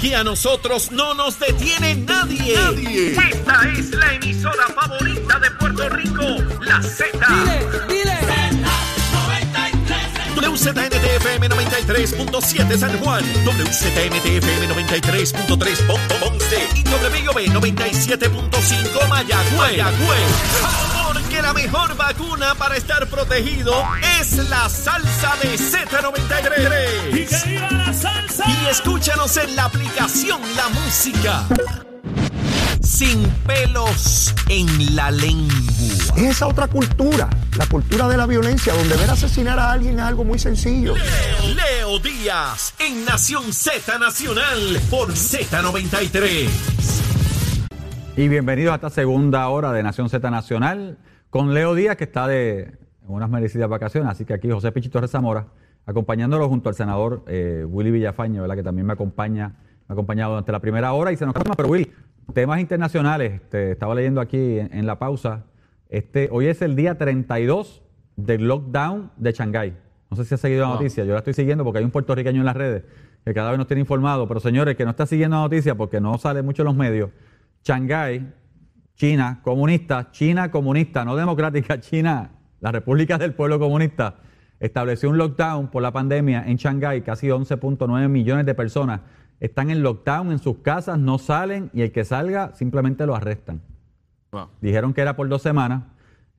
Y a nosotros no nos detiene nadie. Nadie. Esta es la emisora favorita de Puerto Rico, la Z. WZNTFM 93.7 San Juan, WZNTFM 93.3 Ponce y WB 97.5 Mayagüez. Porque la mejor vacuna para estar protegido es la salsa de Z93. ¡Y que viva la salsa! Y escúchanos en la aplicación La Música. Sin pelos en la lengua. Es esa otra cultura, la cultura de la violencia, donde ver asesinar a alguien es algo muy sencillo. Leo Díaz en Nación Z Nacional por Z93. Y bienvenidos a esta segunda hora de Nación Z Nacional con Leo Díaz, que está de unas merecidas vacaciones. Así que aquí José Pichito Rezamora, acompañándolo junto al senador eh, Willy Villafaño, ¿verdad? que también me acompaña, me ha acompañado durante la primera hora. Y se nos calma, pero Willy, temas internacionales. Este, estaba leyendo aquí en, en la pausa. Este, hoy es el día 32 del lockdown de Shanghái. No sé si ha seguido la noticia, yo la estoy siguiendo porque hay un puertorriqueño en las redes que cada vez nos tiene informado. Pero señores, que no está siguiendo la noticia porque no sale mucho en los medios, Shanghái, China, comunista, China comunista, no democrática, China, la República del Pueblo Comunista, estableció un lockdown por la pandemia en Shanghái, casi 11.9 millones de personas están en lockdown en sus casas, no salen y el que salga simplemente lo arrestan. Wow. Dijeron que era por dos semanas,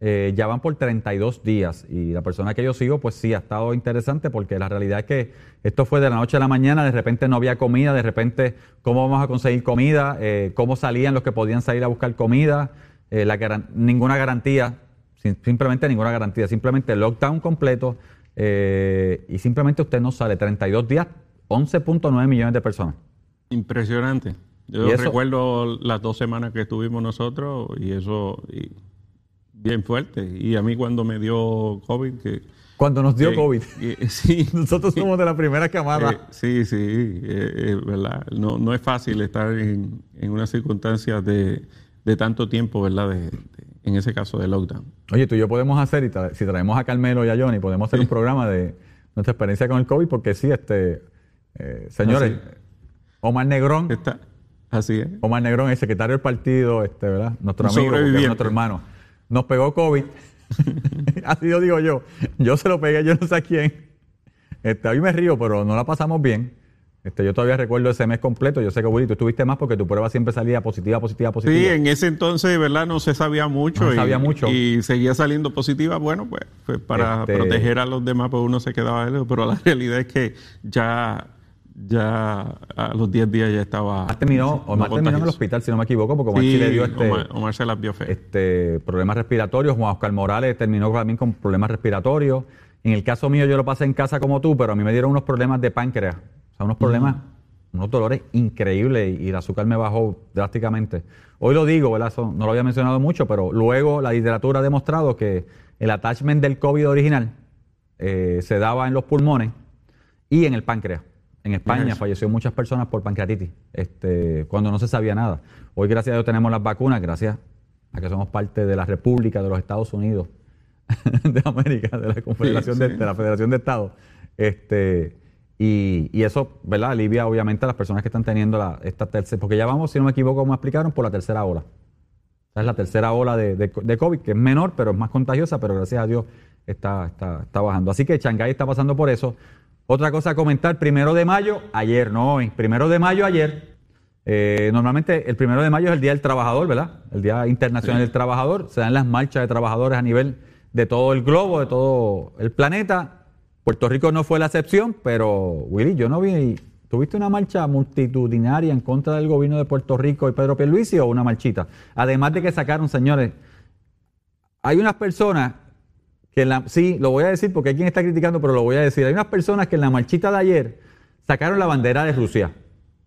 eh, ya van por 32 días y la persona que yo sigo, pues sí, ha estado interesante porque la realidad es que esto fue de la noche a la mañana, de repente no había comida, de repente cómo vamos a conseguir comida, eh, cómo salían los que podían salir a buscar comida, eh, la garan- ninguna garantía, sim- simplemente ninguna garantía, simplemente lockdown completo y simplemente usted no sale, 32 días, 11.9 millones de personas. Impresionante. Yo recuerdo las dos semanas que estuvimos nosotros y eso y bien fuerte. Y a mí cuando me dio COVID, que... Cuando nos dio COVID, que- sí. nosotros somos de la primera camada. Eh, sí, sí, eh, eh, verdad. No, no es fácil estar en, en unas circunstancias de, de tanto tiempo, ¿verdad? De- de- en ese caso de lockdown. Oye, tú y yo podemos hacer, y tra- si traemos a Carmelo y a Johnny, podemos hacer un programa de nuestra experiencia con el COVID, porque sí, este, eh, señores, Así. Omar Negrón, Está, así es. Omar Negrón, el secretario del partido, este, ¿verdad? Nuestro amigo, nuestro hermano, nos pegó COVID. Así lo digo yo. Yo se lo pegué, yo no sé a quién. Este, hoy me río, pero no la pasamos bien. Este, yo todavía recuerdo ese mes completo. Yo sé que Willy, tú estuviste más porque tu prueba siempre salía positiva, positiva, positiva. Sí, en ese entonces, ¿verdad? No se sabía mucho. No se y, sabía mucho. Y seguía saliendo positiva. Bueno, pues, pues para Este- proteger a los demás, pues uno se quedaba lejos. Pero la realidad es que ya, ya a los 10 días ya estaba. Omar terminó, no Omar terminó en el hospital, si no me equivoco, porque Omar sí, le dio este, Omar, Omar se las vio fe. este, problemas respiratorios. Juan Oscar Morales terminó también con problemas respiratorios. En el caso mío, yo lo pasé en casa como tú, pero a mí me dieron unos problemas de páncreas. O sea, unos problemas, unos dolores increíbles y, y el azúcar me bajó drásticamente. Hoy lo digo, ¿verdad? Eso no lo había mencionado mucho, pero luego la literatura ha demostrado que el attachment del COVID original eh, se daba en los pulmones y en el páncreas. En España eso. falleció muchas personas por pancreatitis, este, cuando no se sabía nada. Hoy, gracias a Dios, tenemos las vacunas, gracias a que somos parte de la República de los Estados Unidos de América, de la Confederación Sí, de, la Federación de Estados. Este, y, y eso, ¿verdad? Alivia obviamente a las personas que están teniendo la, esta tercera, porque ya vamos, si no me equivoco, como me explicaron, por la tercera ola. Esta es la tercera ola de, de- de COVID, que es menor, pero es más contagiosa, pero gracias a Dios está, está, está bajando. Así que Shanghái está pasando por eso. Otra cosa a comentar, primero de mayo, ayer, no hoy, primero de mayo, ayer. Eh, normalmente el primero de mayo es el Día del Trabajador, ¿verdad? El Día Internacional del Trabajador. Se dan las marchas de trabajadores a nivel de todo el globo, de todo el planeta. Puerto Rico no fue la excepción, pero Willy, yo no vi. ¿Tuviste una marcha multitudinaria en contra del gobierno de Puerto Rico y Pedro Pierluisi o una marchita? Además de que sacaron, señores, hay unas personas que la, sí, lo voy a decir porque hay quien está criticando, pero lo voy a decir. Hay unas personas que en la marchita de ayer sacaron la bandera de Rusia,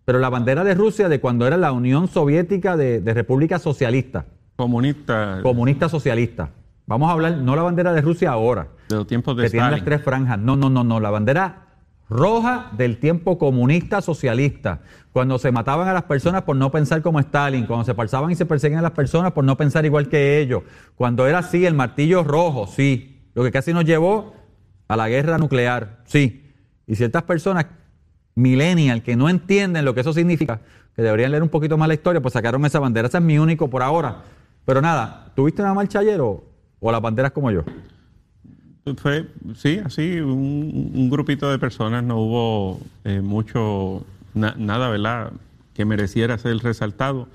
pero la bandera de Rusia de cuando era la Unión Soviética de, de República Socialista, Comunista comunista socialista. Vamos a hablar, no la bandera de Rusia ahora, de los tiempos de que tiene las Stalin. tres franjas. No, no, no, no, la bandera roja del tiempo comunista socialista. Cuando se mataban a las personas por no pensar como Stalin, cuando se pasaban y se perseguían a las personas por no pensar igual que ellos. Cuando era así, el martillo rojo, sí. Lo que casi nos llevó a la guerra nuclear, sí. Y ciertas personas millennial que no entienden lo que eso significa, que deberían leer un poquito más la historia, pues sacaron esa bandera. Ese es mi único por ahora. Pero nada, ¿tuviste una marcha ayer o, las banderas como yo? Fue, sí, así, un, un grupito de personas, no hubo eh, mucho, na- nada, ¿verdad?, que mereciera ser resaltado.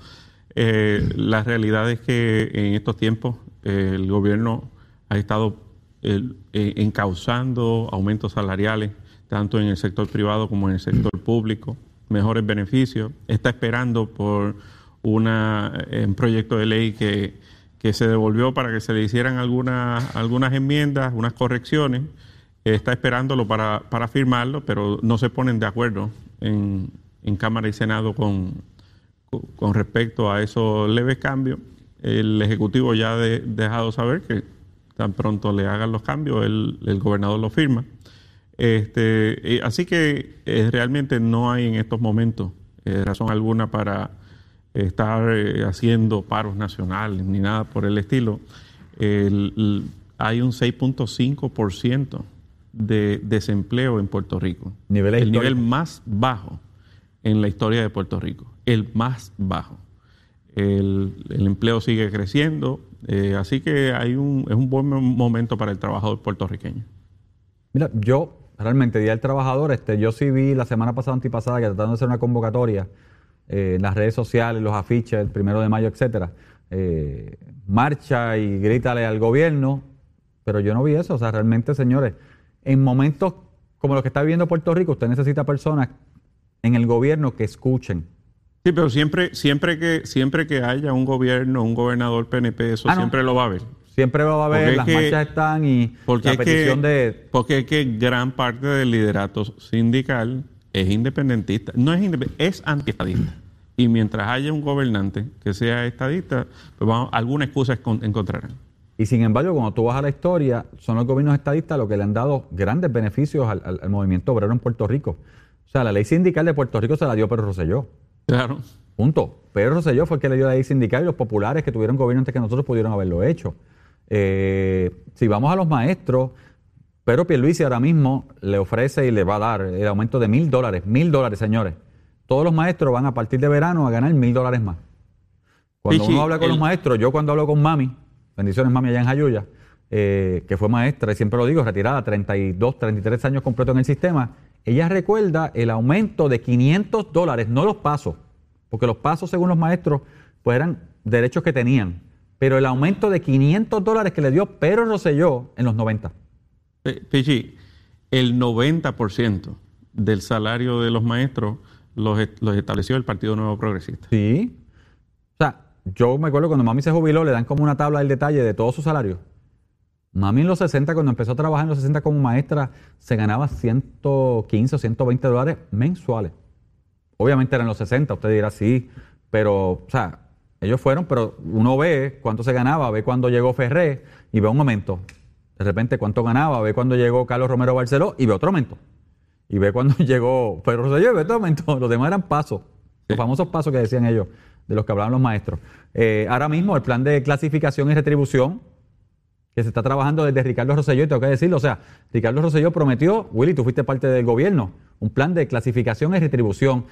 Eh, la realidad es que en estos tiempos eh, el gobierno ha estado el- eh, encauzando aumentos salariales, tanto en el sector privado como en el sector público, mejores beneficios. Está esperando por una, eh, un proyecto de ley que, que se devolvió para que se le hicieran algunas, algunas enmiendas, unas correcciones. Está esperándolo para, para firmarlo, pero no se ponen de acuerdo en, en Cámara y Senado con, con- respecto a esos leves cambios. El Ejecutivo ya ha de- dejado saber que tan pronto le hagan los cambios, el, el gobernador lo firma. Este, así que eh, realmente no hay en estos momentos eh, razón alguna para estar eh, haciendo paros nacionales ni nada por el estilo. El- el- hay un 6.5% de desempleo en Puerto Rico. Niveles el nivel más bajo en la historia de Puerto Rico. El más bajo. El, empleo sigue creciendo, eh, así que hay un, es un buen momento para el trabajador puertorriqueño. Mira, yo realmente, Día del Trabajador, este, yo sí vi la semana pasada, antipasada, que tratando de hacer una convocatoria eh, en las redes sociales, los afiches, el primero de mayo, etcétera, eh, marcha y grítale al gobierno, pero yo no vi eso. O sea, realmente, señores, en momentos como los que está viviendo Puerto Rico, usted necesita personas en el gobierno que escuchen. Sí, pero siempre, siempre que, siempre que haya un gobierno, un gobernador PNP, eso Ah, no. siempre lo va a haber. Siempre va a Porque haber, es las que- marchas están y Porque la es, petición que, de... porque es que gran parte del liderato sindical es independentista. No es independentista, es antiestadista. Y mientras haya un gobernante que sea estadista, pues vamos, alguna excusa encontrarán. Y sin embargo, cuando tú vas a la historia, son los gobiernos estadistas los que le han dado grandes beneficios al, al- al movimiento obrero en Puerto Rico. O sea, la ley sindical de Puerto Rico se la dio Pedro Rosselló. Claro. Punto. Pedro Rosselló fue el que le dio la ley sindical y los populares que tuvieron gobierno antes que nosotros pudieron haberlo hecho. Eh, si vamos a los maestros, Pedro Pierluisi ahora mismo le ofrece y le va a dar el aumento de mil dólares. Mil dólares, señores. Todos los maestros van a partir de verano a ganar mil dólares más. Cuando Pichi, uno habla con los maestros, yo cuando hablo con mami, bendiciones mami allá en Jayuya, eh, que fue maestra, y siempre lo digo, retirada, 32, 33 años completo en el sistema, ella recuerda el aumento de 500 dólares, no los pasos, porque los pasos, según los maestros, pues eran derechos que tenían, pero el aumento de 500 dólares que le dio Pedro Rosselló en los 90. Eh, Pichi, el 90% del salario de los maestros los, est- los estableció el Partido Nuevo Progresista. Sí. O sea, yo me acuerdo cuando mami se jubiló, le dan como una tabla del detalle de todo su salario. Mami en los 60, cuando empezó a trabajar en los 60 como maestra, se ganaba 115 o 120 dólares mensuales. Obviamente eran los 60, usted dirá sí, pero, o sea, ellos fueron, pero uno ve cuánto se ganaba, ve cuándo llegó Ferré y ve un momento. De repente cuánto ganaba, ve cuándo llegó Carlos Romero Barceló y ve otro aumento. Y ve cuando llegó Pedro Rosselló y ve otro aumento. Los demás eran pasos, los famosos pasos que decían ellos, de los que hablaban los maestros. Eh, ahora mismo el plan de clasificación y retribución que se está trabajando desde Ricardo Rosselló, y tengo que decirlo, o sea, Ricardo Rosselló prometió, Willy, tú fuiste parte del gobierno, un plan de clasificación y retribución,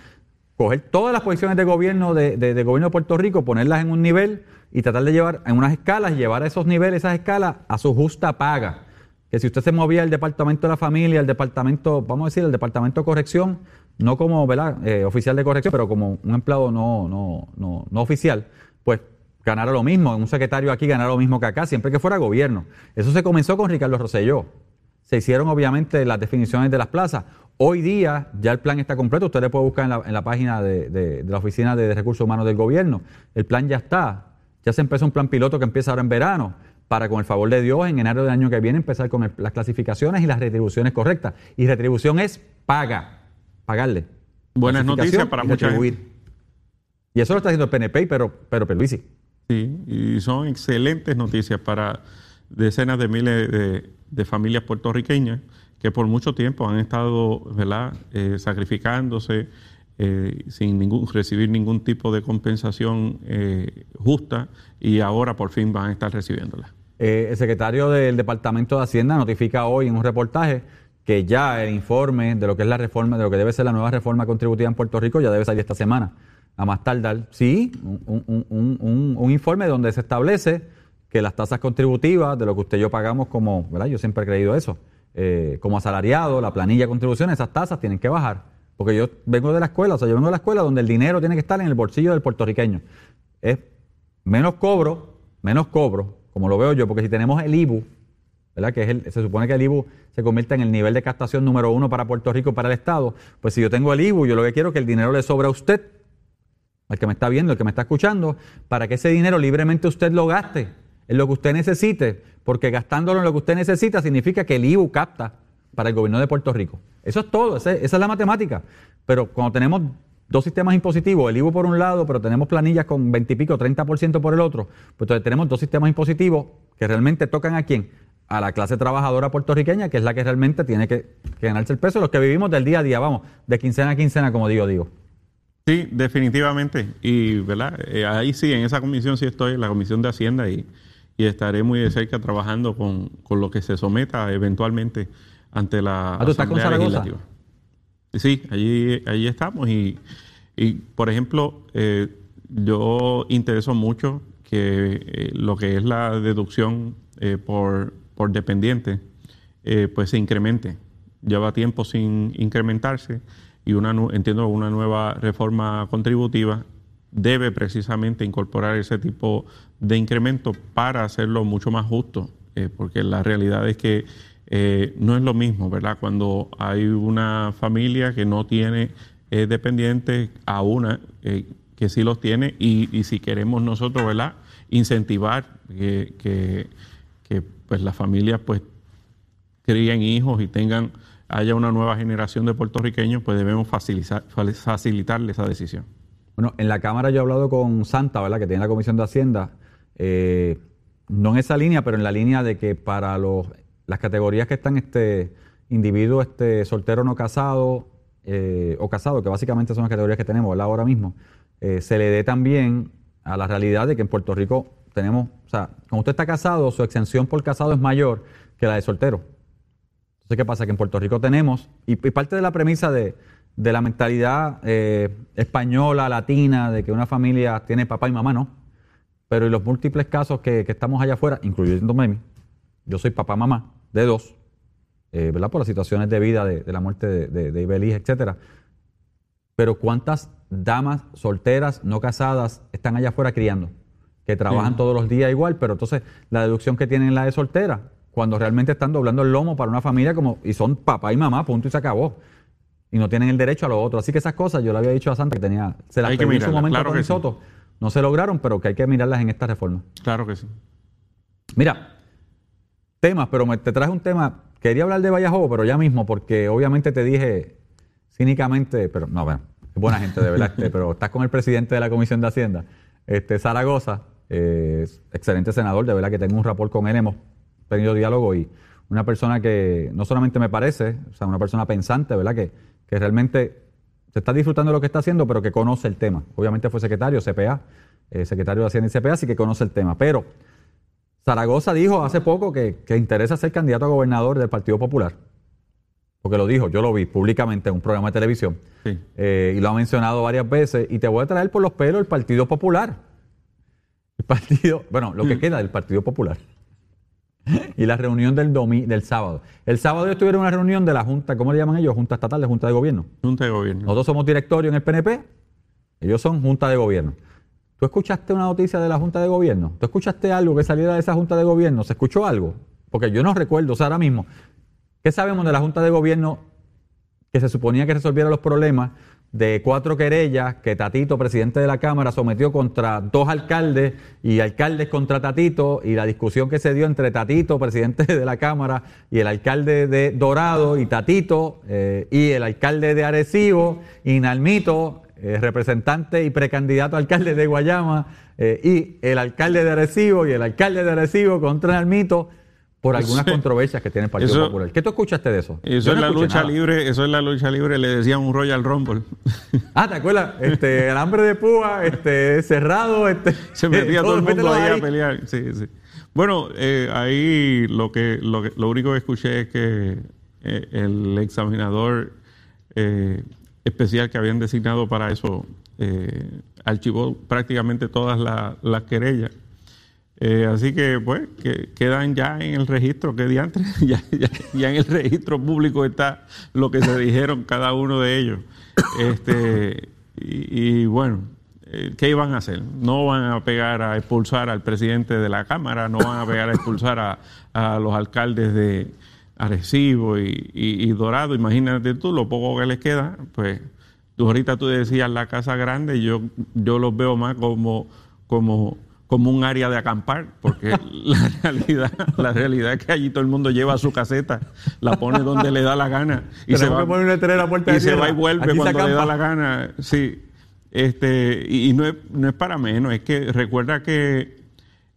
coger todas las posiciones de gobierno de, de- gobierno de Puerto Rico, ponerlas en un nivel y tratar de llevar en unas escalas, llevar a esos niveles, esas escalas, a su justa paga. Que si usted se movía al departamento de la familia, al departamento, vamos a decir, al departamento de corrección, no como ¿verdad? Eh, oficial de corrección, pero como un empleado no, no, no, no oficial, pues ganara lo mismo, un secretario aquí ganara lo mismo que acá, siempre que fuera gobierno. Eso se comenzó con Ricardo Rosselló. Se hicieron obviamente las definiciones de las plazas. Hoy día ya el plan está completo, usted le puede buscar en la, en la página de, de- de la Oficina de Recursos Humanos del Gobierno. El plan ya está. Ya se empezó un plan piloto que empieza ahora en verano para, con el favor de Dios, en enero del año que viene empezar con el- las clasificaciones y las retribuciones correctas. Y retribución es paga, pagarle. Buenas noticias para mucha retribuir. Y eso lo está haciendo el PNP, pero, pero Pierluisi. Sí, y son excelentes noticias para decenas de miles de, familias puertorriqueñas que por mucho tiempo han estado ¿verdad? Eh, sacrificándose eh, sin ningún, recibir ningún tipo de compensación eh, justa y ahora por fin van a estar recibiéndola. El secretario del Departamento de Hacienda notifica hoy en un reportaje que ya el informe de lo que es la reforma, de lo que debe ser la nueva reforma contributiva en Puerto Rico, ya debe salir esta semana. A más tardar, sí, un, un- un- un- informe donde se establece que las tasas contributivas de lo que usted y yo pagamos como, ¿verdad? Yo siempre he creído eso, eh, como asalariado, la planilla de contribuciones, esas tasas tienen que bajar. Porque yo vengo de la escuela, o sea, yo vengo de la escuela donde el dinero tiene que estar en el bolsillo del puertorriqueño. Es menos cobro, menos cobro, como lo veo yo, porque si tenemos el IBU, ¿verdad? Que se supone que el IBU se convierte en el nivel de captación número uno para Puerto Rico para el Estado. Pues si yo tengo el IBU, yo lo que quiero es que el dinero le sobra a usted, al que me está viendo, el que me está escuchando, para que ese dinero libremente usted lo gaste en lo que usted necesite, porque gastándolo en lo que usted necesita significa que el IBU capta para el gobierno de Puerto Rico. Eso es todo, esa es la matemática. Pero cuando tenemos dos sistemas impositivos, el IBU por un lado, pero tenemos planillas con 20 y pico, 30% por el otro, pues entonces tenemos dos sistemas impositivos que realmente tocan a quién? A la clase trabajadora puertorriqueña, que es la que realmente tiene que, que ganarse el peso, los que vivimos del día a día, vamos, de quincena a quincena, como digo, digo. Sí, definitivamente. Y, ¿verdad? Eh, ahí sí, en esa comisión sí estoy, en la comisión de Hacienda, y, y estaré muy de cerca trabajando con, con lo que se someta eventualmente ante la Ah, ¿tú estás con Asamblea? Legislativa. Sí, allí, allí estamos. Y, y, por ejemplo, eh, yo intereso mucho que eh, lo que es la deducción eh, por, por dependiente, eh, pues se incremente. Lleva tiempo sin incrementarse y una, entiendo una nueva reforma contributiva debe precisamente incorporar ese tipo de incremento para hacerlo mucho más justo, eh, porque la realidad es que eh, no es lo mismo, ¿verdad? Cuando hay una familia que no tiene eh, dependientes a una que sí los tiene y, y si queremos nosotros, ¿verdad? Incentivar que, que, que, pues las familias pues críen hijos y tengan haya una nueva generación de puertorriqueños, pues debemos facilitar, facilitarle esa decisión. Bueno, en la Cámara yo he hablado con Santa, ¿verdad? Que tiene la Comisión de Hacienda, eh, no en esa línea, pero en la línea de que para los, las categorías que están este individuo este, soltero no casado eh, o casado, que básicamente son las categorías que tenemos ¿verdad? ahora mismo, eh, se le dé también a la realidad de que en Puerto Rico tenemos, o sea, cuando usted está casado, su exención por casado es mayor que la de soltero. Entonces, ¿qué pasa? Que en Puerto Rico tenemos, y, y parte de la premisa de, de la mentalidad eh, española, latina, de que una familia tiene papá y mamá, no. Pero en los múltiples casos que, que estamos allá afuera, incluyéndome a mí, yo soy papá, mamá, de dos, eh, ¿verdad? Por las situaciones de vida, de, de la muerte de, de, de Ibeliz, etcétera. Pero ¿cuántas damas solteras, no casadas, están allá afuera criando? Que trabajan Sí. todos los días igual, pero entonces la deducción que tienen la de soltera, cuando realmente están doblando el lomo para una familia como y son papá y mamá, punto y se acabó. Y no tienen el derecho a lo otro. Así que esas cosas yo le había dicho a Santa que tenía, se las Hay que pedí en su momento claro con que sí. No se lograron, pero que hay que mirarlas en esta reforma. Claro que sí. Mira, temas, pero me, te traje un tema. Quería hablar de Vallajobo, pero ya mismo, porque obviamente te dije cínicamente, pero no, bueno, es buena gente de verdad, este, pero estás con el presidente de la Comisión de Hacienda, este Zaragoza, eh, excelente senador, de verdad que tengo un rapport con él, hemos tenido diálogo y una persona que no solamente me parece, o sea, una persona pensante, ¿verdad? Que, que realmente se está disfrutando de lo que está haciendo, pero que conoce el tema. Obviamente fue secretario, CPA, eh, secretario de Hacienda y CPA, así que conoce el tema. Pero Zaragoza dijo hace poco que, que interesa ser candidato a gobernador del Partido Popular. Porque lo dijo, yo lo vi públicamente en un programa de televisión. Sí. Eh, y lo ha mencionado varias veces. Y te voy a traer por los pelos el Partido Popular. El partido, bueno, lo que queda del Partido Popular. y la reunión del domi, del sábado. El sábado ellos tuvieron una reunión de la Junta, ¿cómo le llaman ellos? Junta Estatal de Junta de Gobierno. Junta de Gobierno. Nosotros somos directorio en el PNP, ellos son Junta de Gobierno. ¿Tú escuchaste una noticia de la Junta de Gobierno? ¿Tú escuchaste algo que saliera de esa Junta de Gobierno? ¿Se escuchó algo? Porque yo no recuerdo, o sea, ahora mismo, ¿qué sabemos de la Junta de Gobierno que se suponía que resolviera los problemas de cuatro querellas que Tatito, presidente de la Cámara, sometió contra dos alcaldes y alcaldes contra Tatito y la discusión que se dio entre Tatito, presidente de la Cámara, y el alcalde de Dorado y Tatito eh, y el alcalde de Arecibo y Nalmito, eh, representante y precandidato a alcalde de Guayama, eh, y el alcalde de Arecibo y el alcalde de Arecibo contra Nalmito por algunas controversias que tiene el Partido eso- Popular. ¿Qué tú escuchaste de eso? Eso no es la lucha nada. libre, eso es la lucha libre, le decían un Royal Rumble. Ah, ¿te acuerdas? Este, el hambre de púa, este, cerrado, este. Se metía todo el mundo ahí, a pelear. Sí, sí. Bueno, eh, ahí lo que, lo que lo único que escuché es que eh, el examinador eh, especial que habían designado para eso eh, archivó prácticamente todas las querellas. Así que, pues, que quedan ya en el registro, que diantre, ya, ya, en el registro público está lo que se dijeron cada uno de ellos. Este, y, bueno, ¿qué iban a hacer? No van a pegar a expulsar al presidente de la Cámara, no van a pegar a expulsar a, a los alcaldes de, Arecibo y, Dorado, imagínate tú lo poco que les queda, pues tú ahorita tú decías la casa grande, yo, yo los veo más como, como, como un área de acampar, porque la realidad, la realidad es que allí todo el mundo lleva su caseta, la pone donde le da la gana y se va, y, se va y vuelve cuando le da la gana. Sí, este, y, no, es, no es para menos, es que recuerda que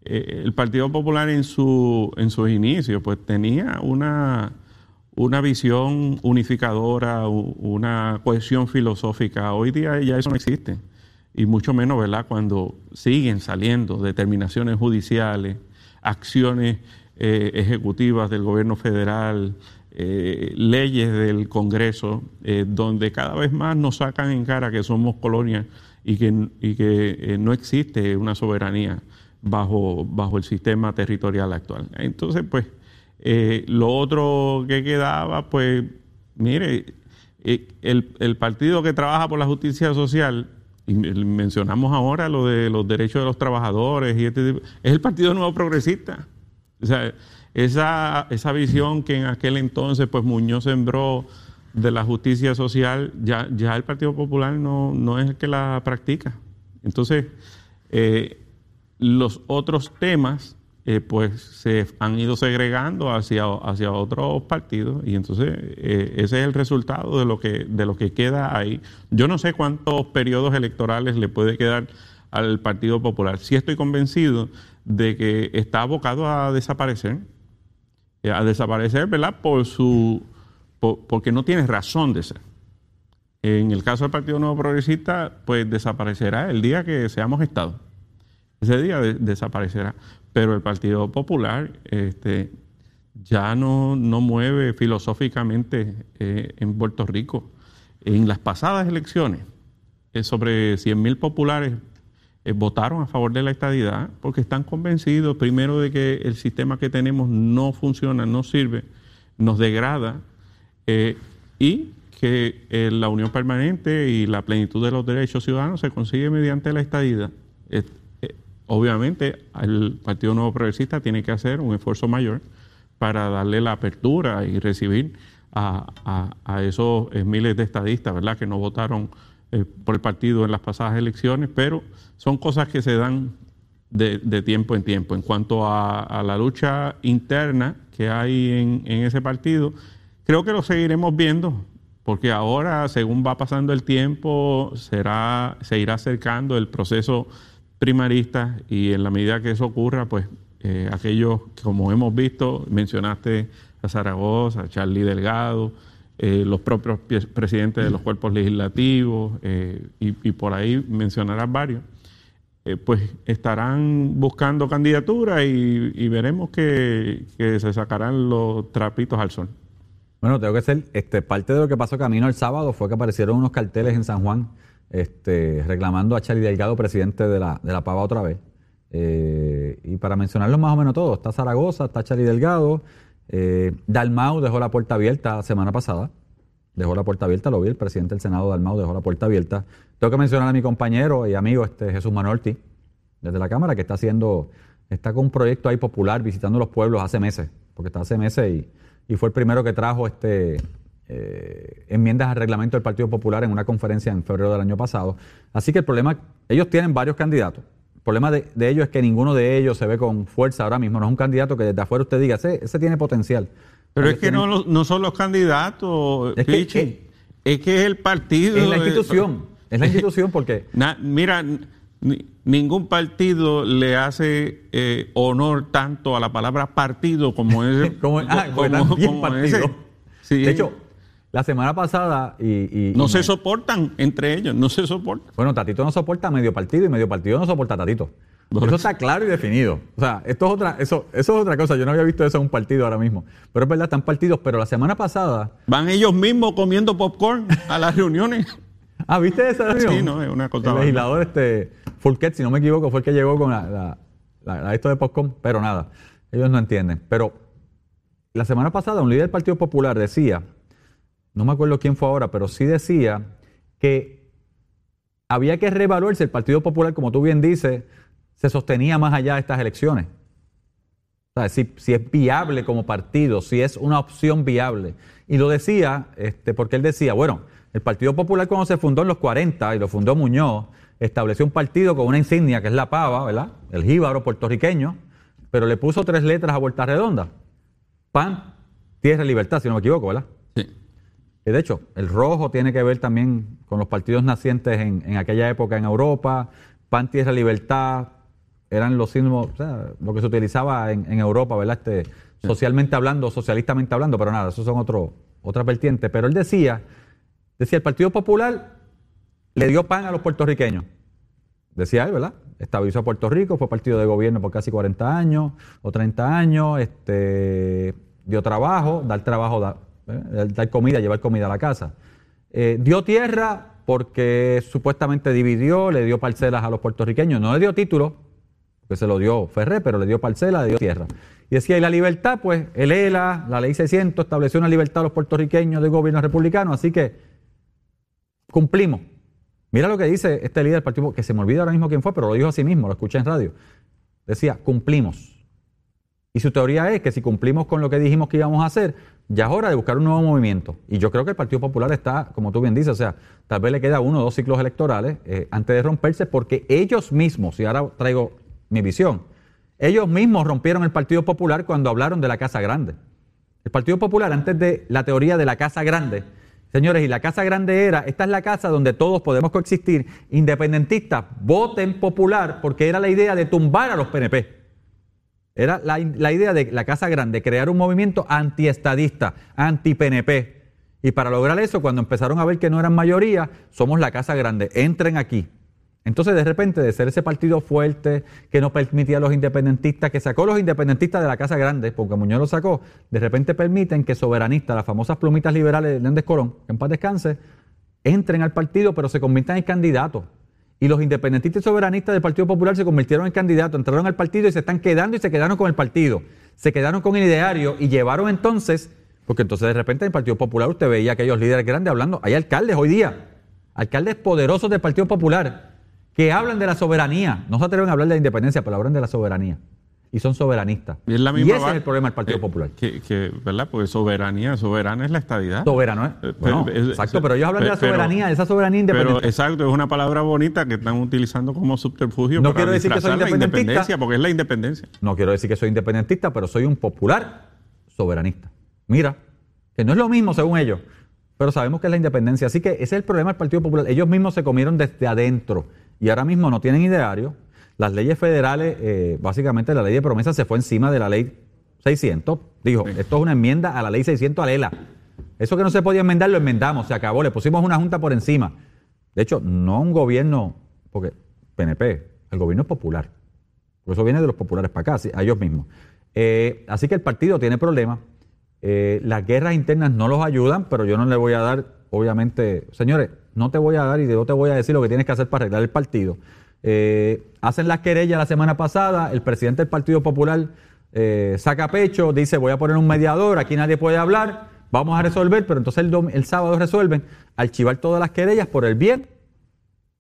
eh, el Partido Popular en, su, en sus inicios pues tenía una, una visión unificadora, una cohesión filosófica. Hoy día ya eso no existe. Y mucho menos, ¿verdad?, cuando siguen saliendo determinaciones judiciales, acciones eh, ejecutivas del gobierno federal, eh, leyes del Congreso, donde cada vez más nos sacan en cara que somos colonia y que, no existe una soberanía bajo, bajo el sistema territorial actual. Entonces, pues, eh, lo otro que quedaba, pues, mire, eh, el, partido que trabaja por la justicia social, mencionamos ahora lo de los derechos de los trabajadores, y este es el Partido Nuevo Progresista. O sea, esa, esa visión que en aquel entonces, pues, Muñoz sembró de la justicia social, ya, ya el Partido Popular no, no es el que la practica. Entonces, eh, los otros temas eh, pues se han ido segregando hacia, hacia otros partidos y entonces eh, ese es el resultado de lo que de lo que queda ahí. Yo no sé cuántos periodos electorales le puede quedar al Partido Popular. Sí estoy convencido de que está abocado a desaparecer, eh, a desaparecer, ¿verdad? Por su porque no tiene razón de ser. En el caso del Partido Nuevo Progresista, pues desaparecerá el día que seamos Estado ese día desaparecerá. Pero el Partido Popular este, ya no, no mueve filosóficamente eh, en Puerto Rico. En las pasadas elecciones, eh, sobre 100.000 populares eh, votaron a favor de la estadidad porque están convencidos, primero, de que el sistema que tenemos no funciona, no sirve, nos degrada y que la unión permanente y la plenitud de los derechos ciudadanos se consigue mediante la estadidad. Obviamente, el Partido Nuevo Progresista tiene que hacer un esfuerzo mayor para darle la apertura y recibir a, esos eh, miles de estadistas, ¿verdad?, que no votaron eh, por el partido en las pasadas elecciones, pero son cosas que se dan de, tiempo en tiempo. En cuanto a, la lucha interna que hay en, en ese partido, creo que lo seguiremos viendo, porque ahora, según va pasando el tiempo, será, se irá acercando el proceso primaristas y en la medida que eso ocurra, pues eh, aquellos, como hemos visto, mencionaste a Zaragoza, a Charlie Delgado, eh, los propios presidentes de los cuerpos legislativos eh, y, por ahí mencionarás varios, pues estarán buscando candidatura y, veremos que, se sacarán los trapitos al sol. Bueno, tengo que ser, este, parte de lo que pasó camino el sábado fue que aparecieron unos carteles en San Juan este, reclamando a Charlie Delgado, presidente de la, de la PAVA otra vez. Eh, y para mencionarlo más o menos todo, está Zaragoza, está Charlie Delgado, eh, Dalmau dejó la puerta abierta la semana pasada, dejó la puerta abierta, lo vi, el presidente del Senado Dalmau dejó la puerta abierta. Tengo que mencionar a mi compañero y amigo este, Jesús Manolti, desde la Cámara, que está haciendo, está con un proyecto ahí popular, visitando los pueblos hace meses, porque está hace meses y, y fue el primero que trajo este eh, enmiendas al reglamento del Partido Popular en una conferencia en febrero del año pasado. Así que el problema, ellos tienen varios candidatos. El problema de, ellos es que ninguno de ellos se ve con fuerza ahora mismo. No es un candidato que desde afuera usted diga, ese, ese tiene potencial. Pero es que no, no son los candidatos, es que, es que es el partido. Es la institución. Es la institución porque. mira, ningún partido le hace eh, honor tanto a la palabra partido como es. como, ah, partido. De hecho, la semana pasada y... no se soportan entre ellos, no se soportan. Bueno, Tatito no soporta medio partido y medio partido no soporta a Tatito. Eso está claro y definido. O sea, esto es otra, eso, eso es otra cosa. Yo no había visto eso en un partido ahora mismo. Pero es verdad, están partidos. Pero la semana pasada. Van ellos mismos comiendo popcorn a las reuniones. ah, ¿viste esa reunión? Sí, no, es una cosa. El legislador, este, Fulquet, si no me equivoco, fue el que llegó con la, la, esto de popcorn. Pero nada, ellos no entienden. Pero la semana pasada, un líder del Partido Popular decía, no me acuerdo quién fue ahora, pero sí decía que había que reevaluarse el Partido Popular, como tú bien dices se sostenía más allá de estas elecciones. O sea, si, si, es viable como partido, si es una opción viable. Y lo decía, este, porque él decía, bueno, el Partido Popular cuando se fundó en los 40 y lo fundó Muñoz, estableció un partido con una insignia que es la pava, ¿verdad? El jíbaro puertorriqueño, pero le puso tres letras a vuelta redonda. PAN, Tierra y Libertad, si no me equivoco, ¿verdad? Y de hecho, el rojo tiene que ver también con los partidos nacientes en, en aquella época en Europa. PAN, Tierra, Libertad, eran los signos, o sea, lo que se utilizaba en, Europa, ¿verdad? Este, socialmente hablando, socialistamente hablando, pero nada, eso son otro, otra vertiente. Pero él decía, decía, el Partido Popular le dio pan a los puertorriqueños. Decía él, ¿verdad? Estabilizó a Puerto Rico, fue partido de gobierno por casi 40 años o 30 años, este, dio trabajo, dar trabajo, dar, comida, llevar comida a la casa. Eh, dio tierra porque supuestamente dividió, le dio parcelas a los puertorriqueños, no le dio títulos, que se lo dio Ferré, pero le dio parcela, le dio tierra. Y decía, y la libertad, pues el ELA, la ley 600, estableció una libertad a los puertorriqueños del gobierno republicano, así que cumplimos. Mira lo que dice este líder del partido, que se me olvida ahora mismo quién fue, pero lo dijo así mismo, lo escuché en radio. Decía, cumplimos. Y su teoría es que si cumplimos con lo que dijimos que íbamos a hacer, ya es hora de buscar un nuevo movimiento. Y yo creo que el Partido Popular está, como tú bien dices, o sea, tal vez le queda uno o dos ciclos electorales eh, antes de romperse, porque ellos mismos, y ahora traigo mi visión. Ellos mismos rompieron el Partido Popular cuando hablaron de la Casa Grande. El Partido Popular, antes de la teoría de la Casa Grande, señores, y la Casa Grande era, esta es la casa donde todos podemos coexistir, independentistas, voten popular, porque era la idea de tumbar a los PNP. Era la, la idea de la Casa Grande, crear un movimiento antiestadista, anti-PNP. Y para lograr eso, cuando empezaron a ver que no eran mayoría, somos la Casa Grande, entren aquí. Entonces, de repente, de ser ese partido fuerte que no permitía a los independentistas, que sacó a los independentistas de la Casa Grande, porque Muñoz lo sacó, de repente permiten que soberanistas, las famosas plumitas liberales de Hernández Colón, que en paz descanse, entren al partido, pero se conviertan en candidatos. Y los independentistas y soberanistas del Partido Popular se convirtieron en candidatos, entraron al partido y se están quedando y se quedaron con el partido. Se quedaron con el ideario y llevaron entonces, porque entonces de repente en el Partido Popular usted veía a aquellos líderes grandes hablando, hay alcaldes hoy día, alcaldes poderosos del Partido Popular que hablan de la soberanía. No se atreven a hablar de la independencia, pero hablan de la soberanía. Y son soberanistas. Y, ese es el problema del Partido Popular. Que, ¿Verdad? Porque soberanía, soberana es la estadidad. Soberano, ¿eh? eh exacto, pero ellos hablan de la soberanía, de esa soberanía independiente. Pero, exacto, es una palabra bonita que están utilizando como subterfugio no quiero decir que soy independencia, porque es la independencia. No quiero decir que soy independentista, pero soy un popular soberanista. Mira, que no es lo mismo según ellos, pero sabemos que es la independencia. Así que ese es el problema del Partido Popular. Ellos mismos se comieron desde adentro y ahora mismo no tienen ideario. Las leyes federales, eh, básicamente la ley de promesa se fue encima de la ley 600. Dijo, esto es una enmienda a la ley 600 a Lela. Eso que no se podía enmendar lo enmendamos, se acabó, le pusimos una junta por encima. De hecho, no un gobierno, porque PNP, el gobierno es popular. Por eso viene de los populares para acá, a ellos mismos. Eh, así que el partido tiene problemas. Eh, las guerras internas no los ayudan, pero yo no le voy a dar, obviamente, señores, no te voy a dar y no te voy a decir lo que tienes que hacer para arreglar el partido. Eh, hacen las querellas la semana pasada, el presidente del Partido Popular eh, saca pecho, dice voy a poner un mediador, aquí nadie puede hablar, vamos a resolver, pero entonces el, sábado resuelven archivar todas las querellas por el bien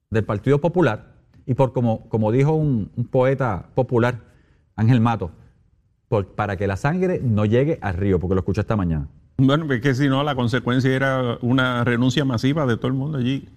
del Partido Popular y por como, como dijo un, poeta popular, Ángel Mato, para que la sangre no llegue al río, porque lo escuché esta mañana. Bueno, es que si no, la consecuencia era una renuncia masiva de todo el mundo allí.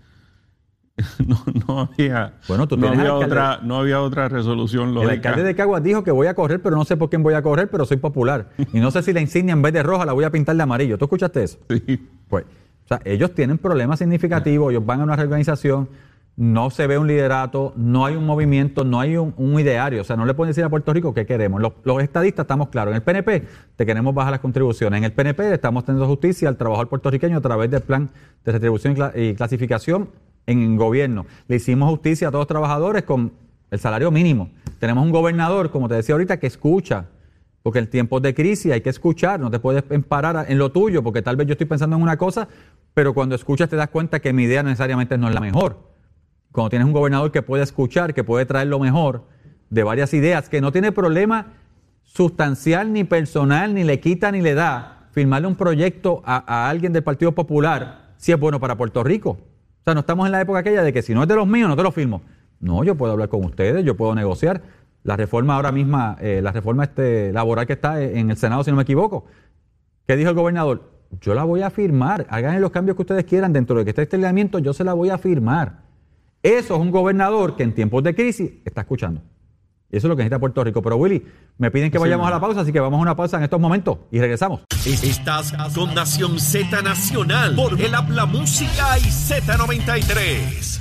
No, había, bueno, tú no, había otra, no había otra resolución lógica. El alcalde de Caguas dijo que voy a correr, pero no sé por quién voy a correr, pero soy popular. y no sé si la insignia en vez de roja la voy a pintar de amarillo. ¿Tú escuchaste eso? Sí. Pues, o sea, ellos tienen problemas significativos, ellos van a una reorganización, no se ve un liderato, no hay un movimiento, no hay un, ideario. O sea, no le pueden decir a Puerto Rico qué queremos. Los, estadistas estamos claros. En el PNP te queremos bajar las contribuciones. En el PNP estamos teniendo justicia al trabajador puertorriqueño a través del plan de retribución y clasificación en gobierno. Le hicimos justicia a todos los trabajadores con el salario mínimo. Tenemos un gobernador, como te decía ahorita, que escucha, porque en tiempos de crisis hay que escuchar, no te puedes emparar en lo tuyo, porque tal vez yo estoy pensando en una cosa, pero cuando escuchas te das cuenta que mi idea necesariamente no es la mejor. Cuando tienes un gobernador que puede escuchar, que puede traer lo mejor de varias ideas, que no tiene problema sustancial ni personal, ni le quita ni le da, firmarle un proyecto a, a alguien del Partido Popular, si es bueno para Puerto Rico. Sea, no estamos en la época aquella de que si no es de los míos, no te lo firmo. No, yo puedo hablar con ustedes, yo puedo negociar. La reforma ahora misma, eh, la reforma este, laboral que está en el Senado, si no me equivoco. ¿Qué dijo el gobernador? Yo la voy a firmar. Hagan los cambios que ustedes quieran dentro de que esté este lineamiento, yo se la voy a firmar. Eso es un gobernador que en tiempos de crisis está escuchando. Y eso es lo que necesita Puerto Rico. Pero Willy, me piden que vayamos a la pausa, así que vamos a una pausa en estos momentos y regresamos. Estás con Nación Z Nacional por el Habla Música y Z93.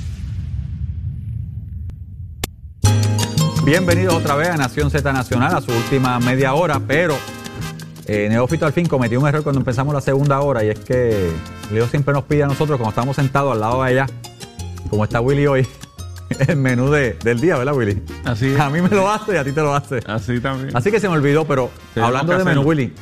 Bienvenidos otra vez a Nación Z Nacional, a su última media hora, pero eh, Neófito al fin cometió un error cuando empezamos la segunda hora y es que Leo siempre nos pide a nosotros, cuando estamos sentados al lado de allá, como está Willy hoy, el menú de- del día, ¿verdad, Willy? Así es. A mí me lo hace y a ti te lo hace. Así también. Así que se me olvidó, pero hablando de menú. Willy,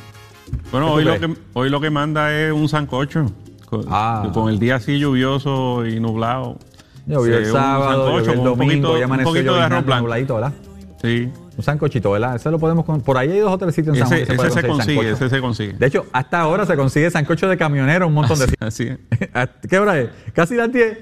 bueno, ¿qué hoy lo, que, hoy lo que manda es un sancocho. Con, Ah. con el día así lluvioso y nublado. llovió el Sí, un sábado, sancocho el un domingo, poquito- ya un amaneció poquito de arroz blanco. nubladito, ¿verdad? Sí. Un sancochito, ¿verdad? Ese lo podemos... con- Por ahí hay dos o tres sitios en San Juan Ese, se ese consigue, sancocho. ese se consigue. De hecho, hasta ahora se consigue sancocho de camionero un montón de sitios. Así es. ¿A ¿Qué hora es? Casi las 10.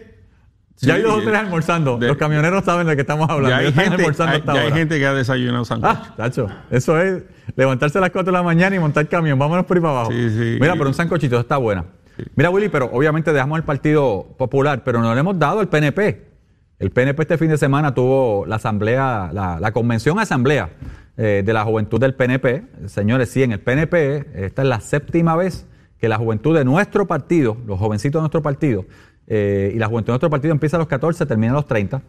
Sí, ya hay dos o tres almorzando. de- Los camioneros saben de qué estamos hablando. Ya hay, están gente, almorzando hay- hasta ya hay gente que ha desayunado sancocho. Ah, tacho. Eso es levantarse a las 4 de la mañana y montar camión. Vámonos por ahí para abajo. Sí, sí. Mira, pero un sancochito está buena. Mira, Willy, pero obviamente dejamos el Partido Popular, pero no le hemos dado al PNP. El PNP este fin de semana tuvo la asamblea, la, la convención asamblea eh, de la juventud del PNP. Señores, sí, en el PNP, esta es la séptima vez que la juventud de nuestro partido, los jovencitos de nuestro partido, eh, y la juventud de nuestro partido empieza a los 14, termina a los 30,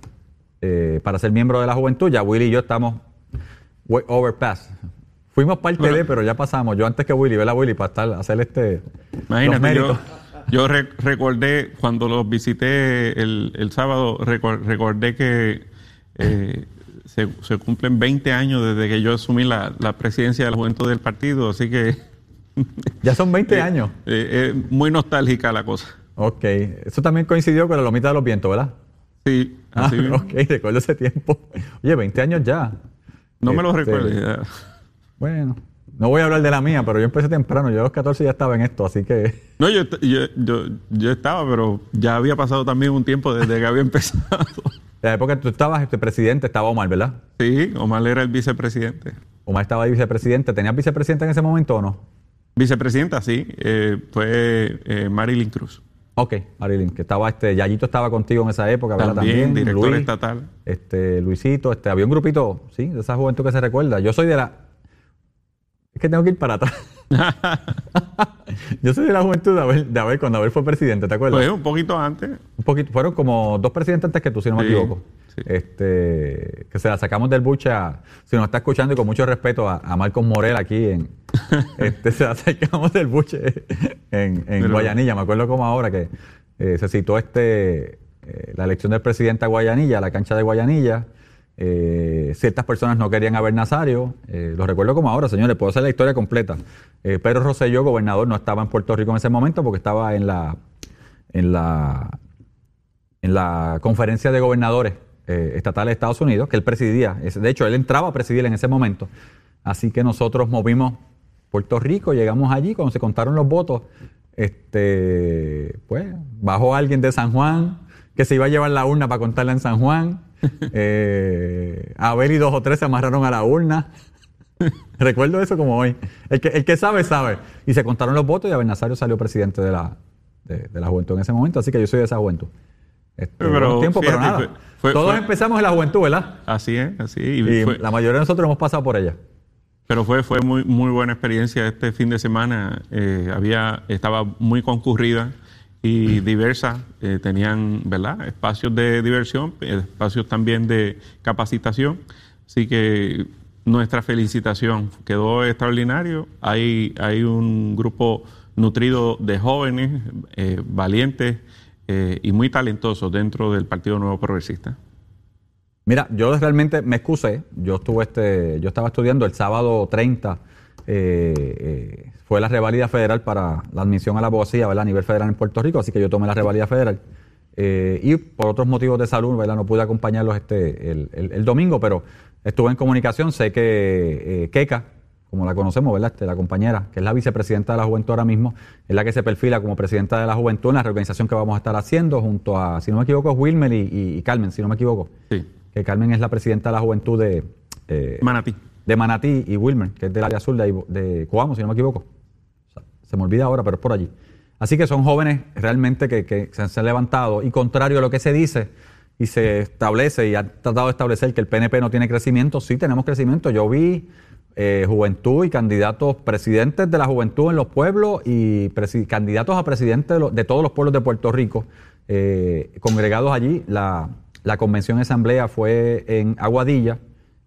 eh, para ser miembro de la juventud. Ya Willy y yo estamos way overpass. Fuimos parte Bueno. de, pero ya pasamos. Yo antes que Willy, ¿verdad, Willy? Para estar, hacer este. Imagínate, yo, yo re- recordé cuando los visité el, el sábado, recor- recordé que eh, se, se cumplen 20 años desde que yo asumí la, la presidencia de la juventud del partido, así que Ya son 20 eh, años. eh, es muy nostálgica la cosa. Ok. Eso también coincidió con la lomita de los vientos, ¿verdad? Sí, Ah, así mismo. ok, recuerdo ese tiempo. Oye, 20 años ya. No me lo Este, recuerdes. Bueno, no voy a hablar de la mía, pero yo empecé temprano. Yo a los 14 ya estaba en esto, así que. No, yo, yo, yo, yo estaba, pero ya había pasado también un tiempo desde que había empezado. La época que tú estabas este presidente, estaba Omar, ¿verdad? Sí, Omar era el vicepresidente. Omar estaba ahí vicepresidente. ¿Tenías vicepresidente en ese momento o no? Vicepresidenta, sí, eh, fue eh, Marilyn Cruz. Ok, Marilyn, que estaba este, Yayito estaba contigo en esa época, ¿verdad? También, director Luis, estatal. Este, Luisito, este, había un grupito, sí, de esa juventud que se recuerda. Yo soy de la. Es que tengo que ir para atrás. Yo soy de la juventud de Abel, de Abel cuando Abel fue presidente, ¿te acuerdas? Pues un poquito antes. Un poquito, fueron como dos presidentes antes que tú, si no me equivoco. Sí. Este, que se la sacamos del buche a, si nos está escuchando y con mucho respeto a, a Marcos Morel aquí en, este, se la sacamos del buche en, en Pero- Guayanilla. Me acuerdo como ahora que eh, se citó este, eh, la elección del presidente a Guayanilla, a la cancha de Guayanilla. Eh, ciertas personas no querían a. Eh, lo recuerdo como ahora, señores, puedo hacer la historia completa. Eh, Pedro Rosselló, gobernador, no estaba en Puerto Rico en ese momento porque estaba en la, en la, en la conferencia de gobernadores eh, estatales de Estados Unidos, que él presidía. Es- De hecho, él entraba a presidir en ese momento. Así que nosotros movimos Puerto Rico, llegamos allí, cuando se contaron los votos, este, pues, bajó alguien de San Juan que se iba a llevar la urna para contarla en San Juan. Eh, Abel y dos o tres se amarraron a la urna. Recuerdo eso como hoy. El que, el que sabe, sabe. Y se contaron los votos y Abel Nazario salió presidente de la, de, de la juventud en ese momento. Así que yo soy de esa juventud. Este, Pero, buenos tiempos, pero fíjate, nada. fue- fue- Todos fue- empezamos en la juventud, ¿verdad? Así es, así. Y la mayoría de nosotros hemos pasado por ella. pero fue, fue muy, muy buena experiencia este fin de semana. Eh, había, estaba muy concurrida y diversa. Eh, tenían, ¿verdad? Espacios de diversión, espacios también de capacitación. Así que nuestra felicitación quedó extraordinario. Hay, hay un grupo nutrido de jóvenes, eh, valientes eh, y muy talentosos dentro del Partido Nuevo Progresista. Mira, yo realmente me excusé. Yo estuve este, yo estaba estudiando el sábado 30. eh, eh, fue la revalida federal para la admisión a la abogacía ¿verdad? a nivel federal en Puerto Rico, así que yo tomé la revalida federal. Y por otros motivos de salud, ¿verdad? no pude acompañarlos este, el, domingo, pero estuve en comunicación. Sé que Keka, como la conocemos, ¿verdad? Este, la compañera, que es la vicepresidenta de la Juventud ahora mismo, es la que se perfila como presidenta de la Juventud en la reorganización que vamos a estar haciendo junto a, si no me equivoco, Wilmer y, y- y Carmen, si no me equivoco. Sí. Que Carmen es la presidenta de la Juventud de, eh, Manatí. de Manatí y Wilmer, que es del área sur de, de Coamo, si no me equivoco. O sea, se me olvida ahora, pero es por allí. Así que son jóvenes realmente que, que se han- se han levantado y contrario a lo que se dice y se establece y han tratado de establecer que el PNP no tiene crecimiento, sí tenemos crecimiento. Yo vi eh, juventud y candidatos presidentes de la juventud en los pueblos y candidatos a presidente de, todos los pueblos de Puerto Rico eh, congregados allí. La, la convención asamblea fue en Aguadilla.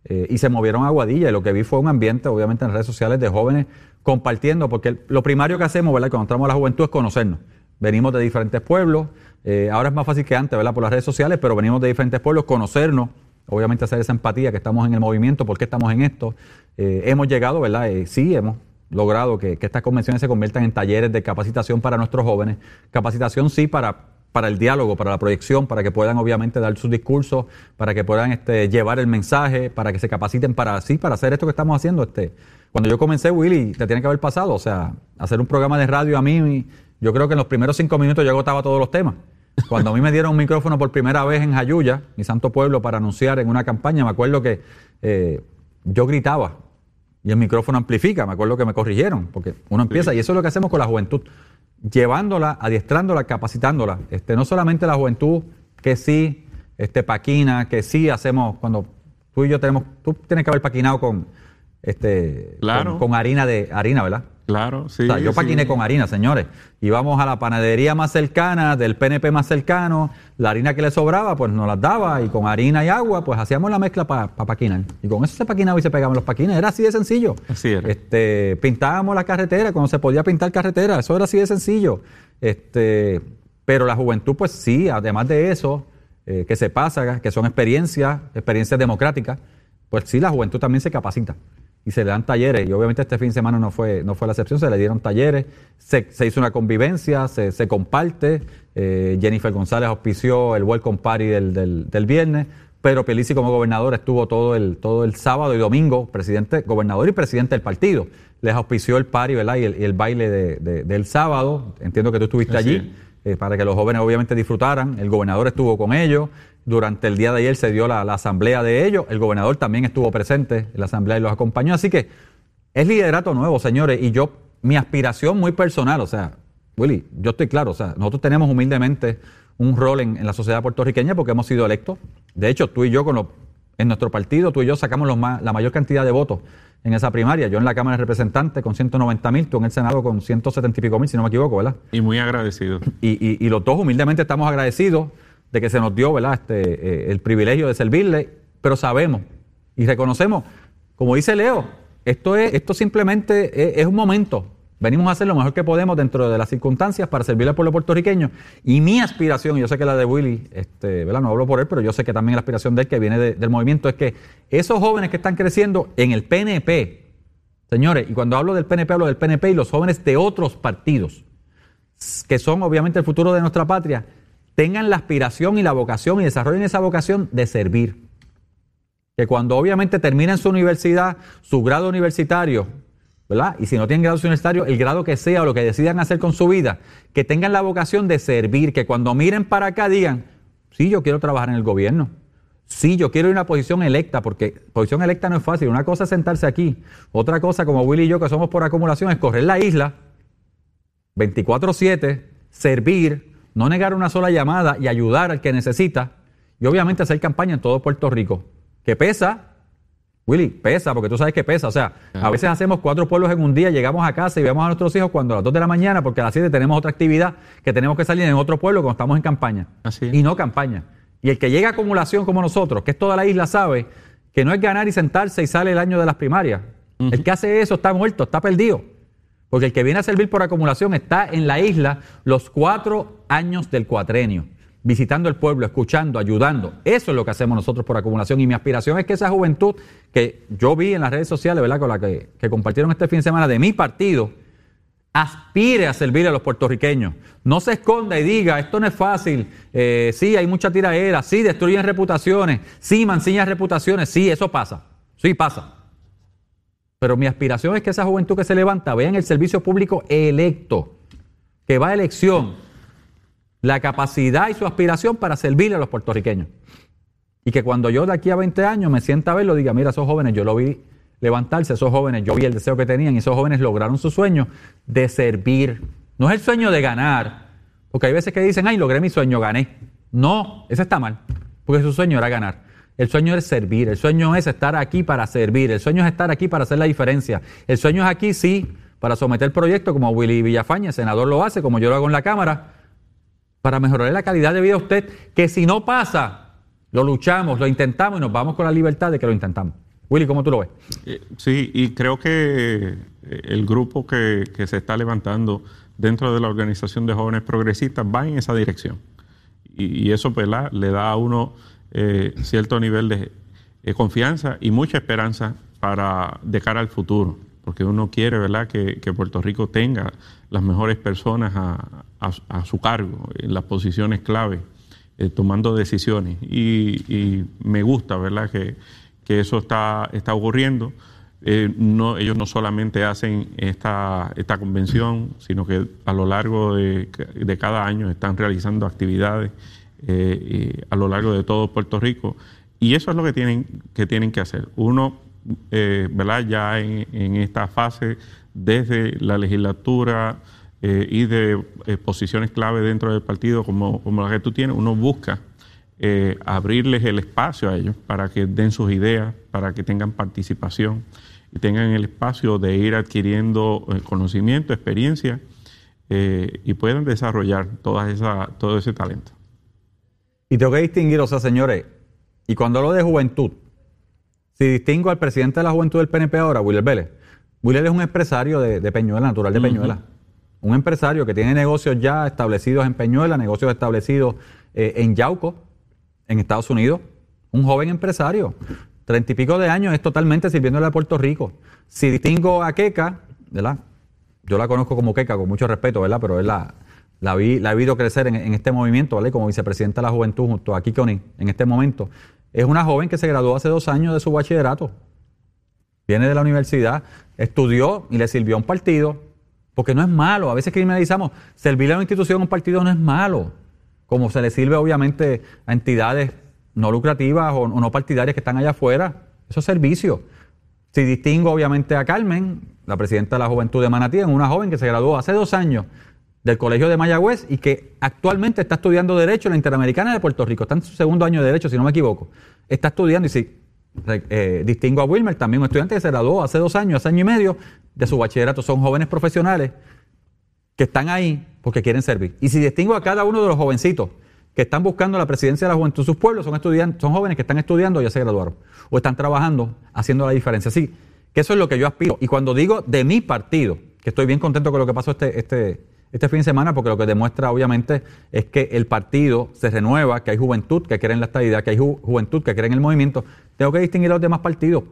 Eh, y se movieron a Aguadilla y lo que vi fue un ambiente, obviamente, en redes sociales de jóvenes compartiendo, porque lo primario que hacemos, ¿verdad? Cuando entramos a la juventud es conocernos. Venimos de diferentes pueblos, eh, ahora es más fácil que antes, ¿verdad? Por las redes sociales, pero venimos de diferentes pueblos, conocernos, obviamente hacer esa empatía que estamos en el movimiento, por qué estamos en esto. Eh, hemos llegado, ¿verdad? Eh, sí, hemos logrado que, estas convenciones se conviertan en talleres de capacitación para nuestros jóvenes. Capacitación sí para, para el diálogo, para la proyección, para que puedan obviamente dar sus discursos, para que puedan este, llevar el mensaje, para que se capaciten para sí, para hacer esto que estamos haciendo. Este. Cuando yo comencé, Willy, te tiene que haber pasado, o sea, hacer un programa de radio a mí, yo creo que en los primeros cinco minutos yo agotaba todos los temas. Cuando a mí me dieron un micrófono por primera vez en Jayuya, mi santo pueblo, para anunciar en una campaña, me acuerdo que eh, yo gritaba y el micrófono amplifica, me acuerdo que me corrigieron, porque uno empieza, y eso es lo que hacemos con la juventud, llevándola, adiestrándola, capacitándola. Este, no solamente la juventud, que sí, este, paquina, que sí hacemos, cuando tú y yo tenemos, tú tienes que haber paquinado con, este, Claro. con, con harina de harina, ¿verdad? Claro, sí. O sea, yo sí. paquiné con harina, señores. Íbamos a la panadería más cercana, del PNP más cercano, la harina que le sobraba, pues nos las daba, y con harina y agua, pues hacíamos la mezcla para paquinar. Y con eso se paquinaba y se pegaban los paquines. Era así de sencillo. Así era. Este, pintábamos la carretera cuando se podía pintar carretera. Eso era así de sencillo. Este, pero la juventud, pues sí, además de eso, eh, que se pasa, que son experiencias, experiencias democráticas, pues sí, la juventud también se capacita y se le dan talleres. Y obviamente este fin de semana no fue, no fue la excepción, se le dieron talleres, se, se hizo una convivencia, se, se comparte. Eh, Jennifer González auspició el Welcome Party del, del, del viernes, pero Pelici como gobernador estuvo todo el, todo el sábado y domingo, presidente, gobernador y presidente del partido. Les auspició el party ¿verdad? y, el, y el baile de- de- del sábado. Entiendo que tú estuviste allí eh, para que los jóvenes obviamente disfrutaran. El gobernador estuvo con ellos. Durante el día de ayer se dio la, la asamblea de ellos. El gobernador también estuvo presente en la asamblea y los acompañó. Así que es liderato nuevo, señores. Y yo, mi aspiración muy personal, o sea, Willy, yo estoy claro, o sea, nosotros tenemos humildemente un rol en, en la sociedad puertorriqueña porque hemos sido electos. De hecho, tú y yo, con los, en nuestro partido, tú y yo sacamos los la mayor cantidad de votos en esa primaria. Yo en la Cámara de Representantes con 190 mil, tú en el Senado con 170 y pico mil, si no me equivoco, ¿verdad? Y muy agradecido. Y, y- y los dos humildemente estamos agradecidos de que se nos dio ¿verdad? Este, eh, el privilegio de servirle, pero sabemos y reconocemos, como dice Leo, esto, es, esto simplemente es, es un momento. Venimos a hacer lo mejor que podemos dentro de las circunstancias para servirle al pueblo puertorriqueño. Y mi aspiración, y yo sé que la de Willy, este, no hablo por él, pero yo sé que también la aspiración de él, que viene de- del movimiento, es que esos jóvenes que están creciendo en el PNP, señores, y cuando hablo del PNP, hablo del PNP y los jóvenes de otros partidos, que son obviamente el futuro de nuestra patria, tengan la aspiración y la vocación y desarrollen esa vocación de servir. Que cuando obviamente terminen su universidad, su grado universitario, ¿verdad? Y si no tienen grado universitario, el grado que sea o lo que decidan hacer con su vida, que tengan la vocación de servir, que cuando miren para acá digan, sí, yo quiero trabajar en el gobierno. Sí, yo quiero ir a una posición electa, porque posición electa no es fácil. Una cosa es sentarse aquí, otra cosa, como Willy y yo, que somos por acumulación, es correr la isla 24-7, servir, no negar una sola llamada y ayudar al que necesita. Y obviamente hacer campaña en todo Puerto Rico. Que pesa, Willy, pesa, porque tú sabes que pesa. O sea, a veces hacemos cuatro pueblos en un día, llegamos a casa y vemos a nuestros hijos cuando a las 2 de la mañana, porque a las 7 tenemos otra actividad que tenemos que salir en otro pueblo cuando estamos en campaña. Así es. Y no campaña. Y el que llega a acumulación como nosotros, que es toda la isla, sabe que no es ganar y sentarse y sale el año de las primarias. El que hace eso está muerto, está perdido. Porque el que viene a servir por acumulación está en la isla los cuatro años del cuatrenio. Visitando el pueblo, escuchando, ayudando. Eso es lo que hacemos nosotros por acumulación. Y mi aspiración es que esa juventud que yo vi en las redes sociales, ¿verdad? Con la que, que compartieron este fin de semana de mi partido, aspire a servir a los puertorriqueños. No se esconda y diga, esto no es fácil, eh, sí, hay mucha tiraera, sí, destruyen reputaciones, sí, mancillan reputaciones, sí, eso pasa, sí pasa. Pero mi aspiración es que esa juventud que se levanta vea en el servicio público electo, que va a elección, la capacidad y su aspiración para servirle a los puertorriqueños. Y que cuando yo de aquí a 20 años me sienta a verlo, diga, mira, esos jóvenes, yo lo vi levantarse, esos jóvenes, yo vi el deseo que tenían y esos jóvenes lograron su sueño de servir. No es el sueño de ganar, porque hay veces que dicen, ay, logré mi sueño, gané. No, ese está mal, porque su sueño era ganar. El sueño es servir, el sueño es estar aquí para servir, el sueño es estar aquí para hacer la diferencia. El sueño es aquí, sí, para someter proyectos como Willy Villafaña, el senador lo hace, como yo lo hago en la Cámara, para mejorar la calidad de vida de usted, que si no pasa, lo luchamos, lo intentamos y nos vamos con la libertad de que lo intentamos. Willy, ¿cómo tú lo ves? Eh, sí, y creo que eh, el grupo que, se está levantando dentro de la organización de jóvenes progresistas va en esa dirección. Y, eso pues, le da a uno eh, cierto nivel de, confianza y mucha esperanza para de cara al futuro, porque uno quiere ¿verdad? Que, Puerto Rico tenga las mejores personas a, su cargo, en las posiciones clave, tomando decisiones. Y, me gusta ¿verdad? que eso está, ocurriendo. Eh, ellos no solamente hacen esta, esta convención, sino que a lo largo de, cada año están realizando actividades eh, a lo largo de todo Puerto Rico. Y eso es lo que tienen que, tienen que hacer. Uno, eh, ya en, esta fase, desde la legislatura y de posiciones clave dentro del partido como, como la que tú tienes, uno busca eh, abrirles el espacio a ellos para que den sus ideas, para que tengan participación y tengan el espacio de ir adquiriendo eh, conocimiento, experiencia eh, y puedan desarrollar toda esa, todo ese talento. Y tengo que distinguir, o sea, señores, y cuando hablo de juventud, si distingo al presidente de la juventud del PNP ahora, Willer Vélez, Willer es un empresario de, Peñuela, natural de Peñuela. Un empresario que tiene negocios ya establecidos en Peñuela, negocios establecidos en Yauco, en Estados Unidos, un joven empresario, treinta y pico de años, es totalmente sirviéndole a Puerto Rico. Si distingo a Keka, ¿verdad? Yo la conozco como Keka con mucho respeto, ¿verdad? Pero es la, la, vi, la he visto crecer en, este movimiento, ¿vale? Como vicepresidenta de la juventud junto a Kikoni en este momento. Es una joven que se graduó hace dos años de su bachillerato. Viene de la universidad, estudió y le sirvió a un partido, porque no es malo. A veces criminalizamos. Servirle a una institución, a un partido no es malo como se le sirve obviamente a entidades no lucrativas o, no partidarias que están allá afuera. Eso es servicio. Si distingo obviamente a Carmen, la presidenta de la Juventud de Manatí, una joven que se graduó hace dos años del Colegio de Mayagüez y que actualmente está estudiando Derecho en la Interamericana de Puerto Rico. Está en su segundo año de Derecho, si no me equivoco. Está estudiando y si eh, distingo a Wilmer, también un estudiante que se graduó hace dos años, hace año y medio de su bachillerato. Son jóvenes profesionales que están ahí porque quieren servir. Y si distingo a cada uno de los jovencitos que están buscando la presidencia de la juventud, sus pueblos son son jóvenes que están estudiando ya se graduaron, o están trabajando, haciendo la diferencia. Así que eso es lo que yo aspiro. Y cuando digo de mi partido, que estoy bien contento con lo que pasó este, este, este fin de semana, porque lo que demuestra obviamente es que el partido se renueva, que hay juventud que cree en la estabilidad, que hay juventud que cree en el movimiento, tengo que distinguir a los demás partidos.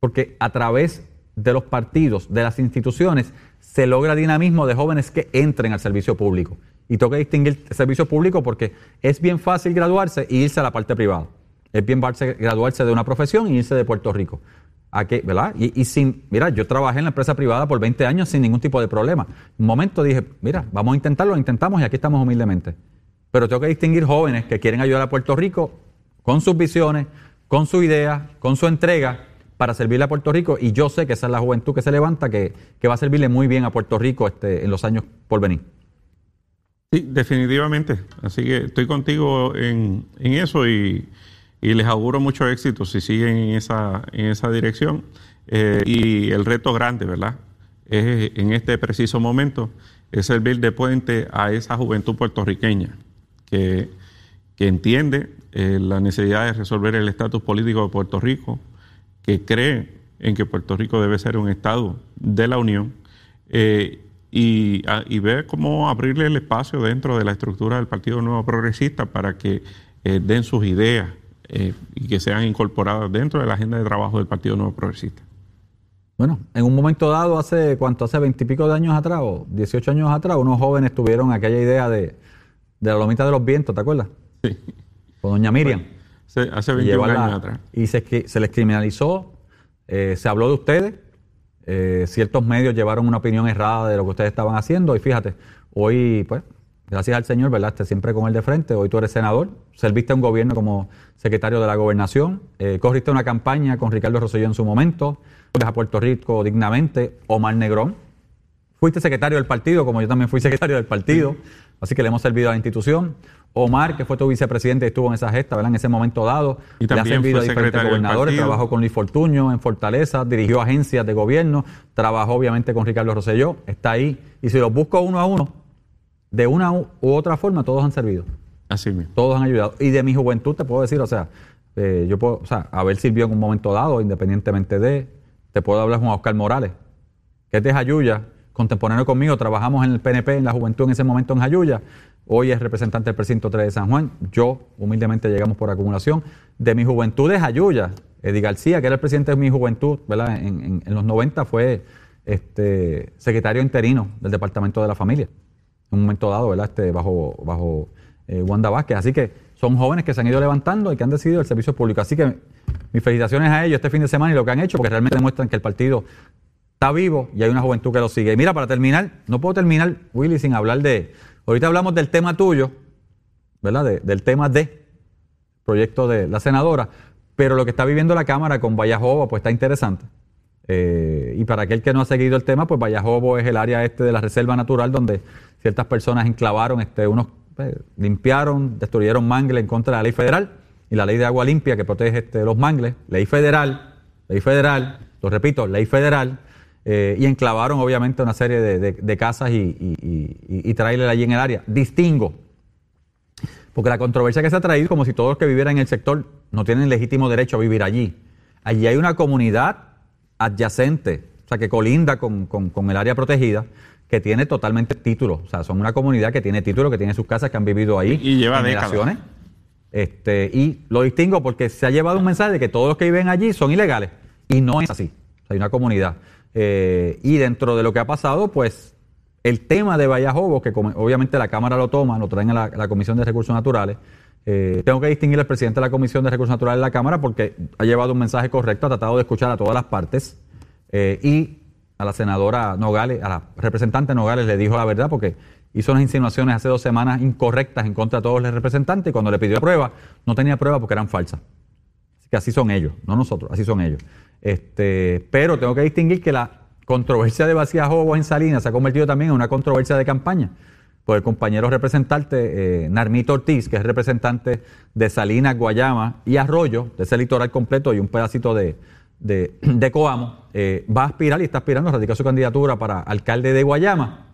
Porque a través de los partidos, de las instituciones, se logra dinamismo de jóvenes que entren al servicio público. Y tengo que distinguir el servicio público porque es bien fácil graduarse e irse a la parte privada. Es bien fácil graduarse de una profesión e irse de Puerto Rico. ¿A qué, ¿verdad? Y, sin, mira, yo trabajé en la empresa privada por 20 años sin ningún tipo de problema. Un momento dije, mira, vamos a intentarlo, lo intentamos y aquí estamos humildemente. Pero tengo que distinguir jóvenes que quieren ayudar a Puerto Rico con sus visiones, con su idea, con su entrega para servirle a Puerto Rico y yo sé que esa es la juventud que se levanta, que, va a servirle muy bien a Puerto Rico este, en los años por venir. Sí, definitivamente. Así que estoy contigo en, eso y, les auguro mucho éxito si siguen en esa, en esa dirección. Eh, y el reto grande, ¿verdad? Es en este preciso momento es servir de puente a esa juventud puertorriqueña que, entiende eh, la necesidad de resolver el estatus político de Puerto Rico, que cree en que Puerto Rico debe ser un Estado de la Unión eh, y, a- y ver cómo abrirle el espacio dentro de la estructura del Partido Nuevo Progresista para que den sus ideas eh, y que sean incorporadas dentro de la agenda de trabajo del Partido Nuevo Progresista. Bueno, en un momento dado, hace cuánto, hace veintipico de años atrás, o 18 años atrás, unos jóvenes tuvieron aquella idea de, de la lomita de los vientos, ¿te acuerdas? Sí. Con doña Miriam. Hace, hace Y 21 llevarla- años atrás. Y se, se les criminalizó, eh, se habló de ustedes, eh, ciertos medios llevaron una opinión errada de lo que ustedes estaban haciendo y fíjate, hoy, pues, gracias al Señor, ¿verdad? Esté siempre con él de frente, hoy tú eres senador, serviste a un gobierno como secretario de la gobernación, eh, corriste una campaña con Ricardo Rosselló en su momento, a Puerto Rico dignamente, Omar Negrón, Fuiste secretario del partido, como yo también fui secretario del partido, así que le hemos servido a la institución. Omar, que fue tu vicepresidente y estuvo en esa gesta, ¿verdad? En ese momento dado. Y le ha también servido a diferentes gobernadores, trabajó con Luis Fortuño en Fortaleza, dirigió agencias de gobierno, trabajó obviamente con Ricardo Rosselló, está ahí. Y si los busco uno a uno, de una u otra forma, todos han servido. Así mismo. Todos han ayudado. Y de mi juventud te puedo decir, o sea, eh, yo puedo, o sea, haber sirvió en un momento dado, independientemente de, te puedo hablar con Oscar Morales, que es de Jayuya, contemporáneo conmigo, trabajamos en el PNP, en la juventud en ese momento en Jayuya, hoy es representante del precinto 3 de San Juan, yo humildemente llegamos por acumulación, de mi juventud de Jayuya, Eddie García, que era el presidente de mi juventud, ¿verdad? En, en- en los 90 fue este, secretario interino del Departamento de la Familia en un momento dado, ¿verdad? Este, bajo bajo eh, Wanda Vázquez. Así que son jóvenes que se han ido levantando y que han decidido el servicio público. Así que mis felicitaciones a ellos este fin de semana y lo que han hecho, porque realmente demuestran que el partido está vivo y hay una juventud que lo sigue. Y mira, para terminar, no puedo terminar, Willy, sin hablar de. Ahorita hablamos del tema tuyo, ¿verdad? De- del tema de proyecto de la senadora, pero lo que está viviendo la Cámara con Vallajobo, pues está interesante. Eh, y para aquel que no ha seguido el tema, pues Vallajobo es el área este de la reserva natural donde ciertas personas enclavaron, este, unos pues, limpiaron, destruyeron mangles en contra de la ley federal y la ley de agua limpia que protege este, los mangles, ley federal, ley federal, lo repito, ley federal, eh, y enclavaron obviamente una serie de, casas y, y, allí en el área. Distingo, porque la controversia que se ha traído, como si todos los que vivieran en el sector no tienen legítimo derecho a vivir allí. Allí hay una comunidad adyacente, o sea, que colinda con, con- con el área protegida, que tiene totalmente título. O sea, son una comunidad que tiene título, que tiene sus casas, que han vivido ahí. Y- y lleva generaciones. Este, y lo distingo porque se ha llevado un mensaje de que todos los que viven allí son ilegales. Y no es así. O sea, hay una comunidad. Eh, y dentro de lo que ha pasado, pues el tema de Vallajobo, que obviamente la Cámara lo toma, lo traen a la, a la Comisión de Recursos Naturales. eh, tengo que distinguir al presidente de la Comisión de Recursos Naturales de la Cámara porque ha llevado un mensaje correcto, ha tratado de escuchar a todas las partes eh, y a la senadora Nogales, a la representante Nogales le dijo la verdad porque hizo unas insinuaciones hace dos semanas incorrectas en contra de todos los representantes y cuando le pidió prueba no tenía prueba porque eran falsas. Así que así son ellos, no nosotros, así son ellos. Este, pero tengo que distinguir que la controversia de Vacía Jobo en Salinas se ha convertido también en una controversia de campaña. Por el compañero representante eh, Narmito Ortiz, que es representante de Salinas, Guayama y Arroyo, de ese litoral completo y un pedacito de, de, de Coamo, eh, va a aspirar y está aspirando a radicar su candidatura para alcalde de Guayama.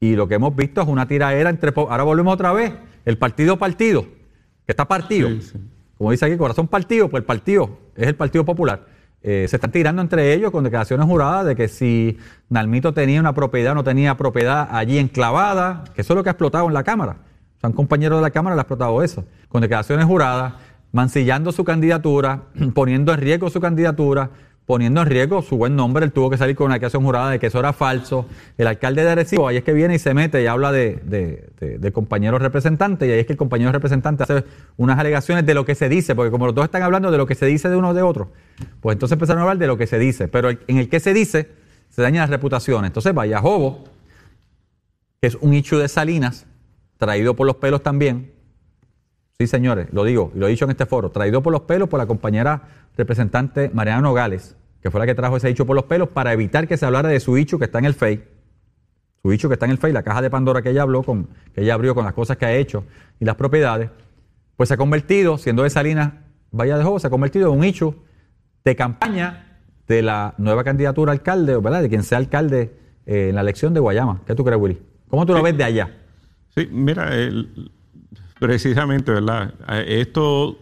Y lo que hemos visto es una tiraera entre... Ahora volvemos otra vez. El partido partido, que está partido. Sí, sí. Como dice aquí, corazón partido, pues el partido es el Partido Popular. Eh, se están tirando entre ellos con declaraciones juradas de que si Nalmito tenía una propiedad o no tenía propiedad allí enclavada, que eso es lo que ha explotado en la Cámara. O sea, un compañero de la Cámara le ha explotado eso. Con declaraciones juradas, mancillando su candidatura, poniendo en riesgo su candidatura, poniendo en riesgo su buen nombre. Él tuvo que salir con una declaración jurada de que eso era falso. El alcalde de Arecibo, ahí es que viene y se mete y habla de, de, de- compañeros representantes, y ahí es que el compañero representante hace unas alegaciones de lo que se dice, porque como los dos están hablando de lo que se dice de uno de otro, pues entonces empezaron a hablar de lo que se dice. Pero en el que se dice, se dañan las reputaciones. Entonces, vaya Jobo, que es un hecho de Salinas, traído por los pelos también. Sí, señores, lo digo, y lo he dicho en este foro, traído por los pelos por la compañera representante Mariana Nogales, que fue la que trajo ese hecho por los pelos para evitar que se hablara de su hecho que está en el FEI. Su hecho que está en el FEI, la caja de Pandora que ella habló, con, que ella abrió con las cosas que ha hecho y las propiedades, pues se ha convertido, siendo de Salinas Vaya de Jobo, se ha convertido en un hecho de campaña de la nueva candidatura a alcalde, ¿verdad? De quien sea alcalde eh, en la elección de Guayama. ¿Qué tú crees, Willy? ¿Cómo tú lo ves de allá? Sí, mira, el- precisamente, ¿verdad? Eh, Esto,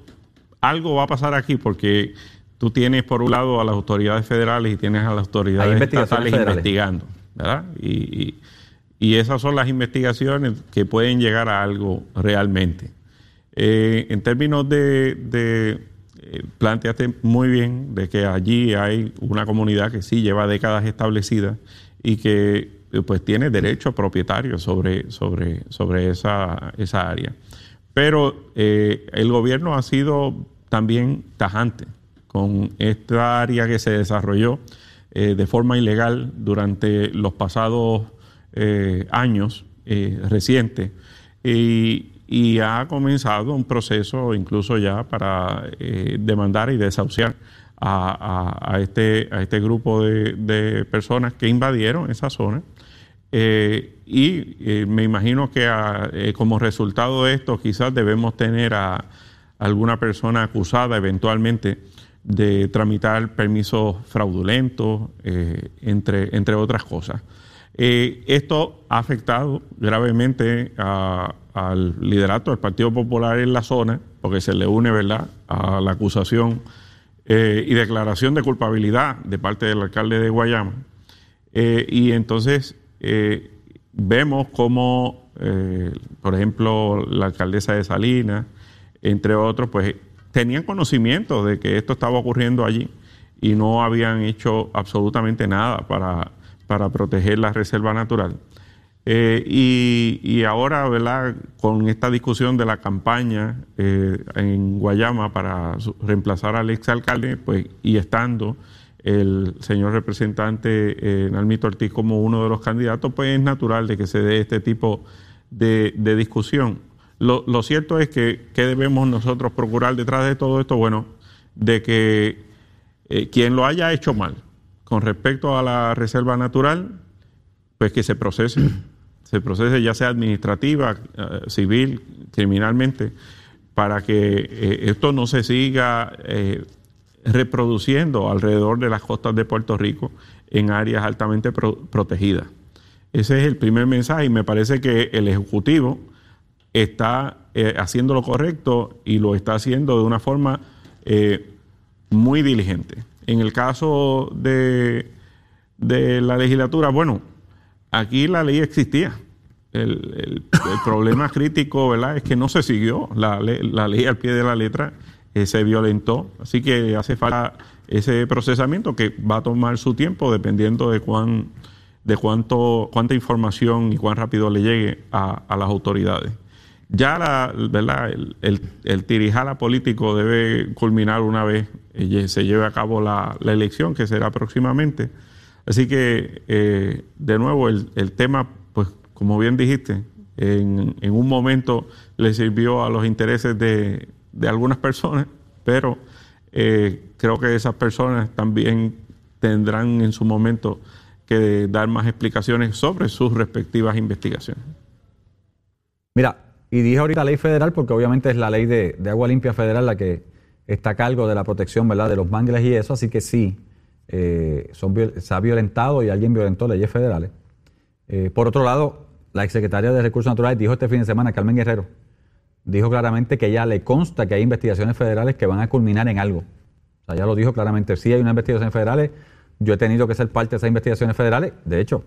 algo va a pasar aquí porque tú tienes por un lado a las autoridades federales y tienes a las autoridades estatales federales. investigando, ¿verdad? Y, y, Y esas son las investigaciones que pueden llegar a algo realmente. Eh, en términos de, de eh, planteaste muy bien de que allí hay una comunidad que sí lleva décadas establecida y que eh, pues tiene derecho propietario sobre, sobre, sobre esa, esa área. Pero el gobierno ha sido también tajante con esta área que se desarrolló de forma ilegal durante los pasados eh, años eh, recientes y, ha comenzado un proceso incluso ya para eh, demandar y desahuciar a, este, a este grupo de, personas que invadieron esa zona. Y me imagino que como resultado de esto quizás debemos tener a alguna persona acusada eventualmente de tramitar permisos fraudulentos, entre, entre otras cosas. Eh, esto ha afectado gravemente al liderato del Partido Popular en la zona, porque se le une ¿verdad? a la acusación eh, y declaración de culpabilidad de parte del alcalde de Guayama. Eh, y entonces vemos cómo, por ejemplo, la alcaldesa de Salinas, entre otros, pues tenían conocimiento de que esto estaba ocurriendo allí y no habían hecho absolutamente nada para para proteger la reserva natural. Eh, y, ahora, ¿verdad? Con esta discusión de la campaña eh, en Guayama para reemplazar al exalcalde, pues, y estando el señor representante eh, Nalmito Ortiz como uno de los candidatos, pues es natural de que se dé este tipo de, discusión. Lo, cierto es que, ¿qué debemos nosotros procurar detrás de todo esto? Bueno, de que quien lo haya hecho mal, con respecto a la reserva natural, pues que se procese, se procese ya sea administrativa, eh, civil, criminalmente, para que eh, esto no se siga eh, reproduciendo alrededor de las costas de Puerto Rico en áreas altamente protegidas. Ese es el primer mensaje y me parece que el Ejecutivo está haciendo lo correcto y lo está haciendo de una forma muy diligente. En el caso de, de la legislatura, bueno, aquí la ley existía. El, problema crítico, ¿verdad?, es que no se siguió la, la ley al pie de la letra, eh, se violentó. Así que hace falta ese procesamiento que va a tomar su tiempo dependiendo de cuán de cuánto cuánta información y cuán rápido le llegue a, a las autoridades. Ya la, ¿verdad? El, el, el, tirijala político debe culminar una vez eh, se lleve a cabo la, elección, que será próximamente. Así que, eh, de nuevo, el, tema, pues, como bien dijiste, en, un momento le sirvió a los intereses de, algunas personas, pero eh, creo que esas personas también tendrán en su momento que dar más explicaciones sobre sus respectivas investigaciones. Mira, y dije ahorita ley federal porque obviamente es la ley de, agua limpia federal la que está a cargo de la protección ¿verdad? de los mangles y eso, así que sí, eh, son, se ha violentado y alguien violentó leyes federales. Eh, por otro lado, la exsecretaria de Recursos Naturales dijo este fin de semana, Carmen Guerrero, dijo claramente que ya le consta que hay investigaciones federales que van a culminar en algo. O sea, ya lo dijo claramente, sí hay unas investigaciones federales, yo he tenido que ser parte de esas investigaciones federales, de hecho,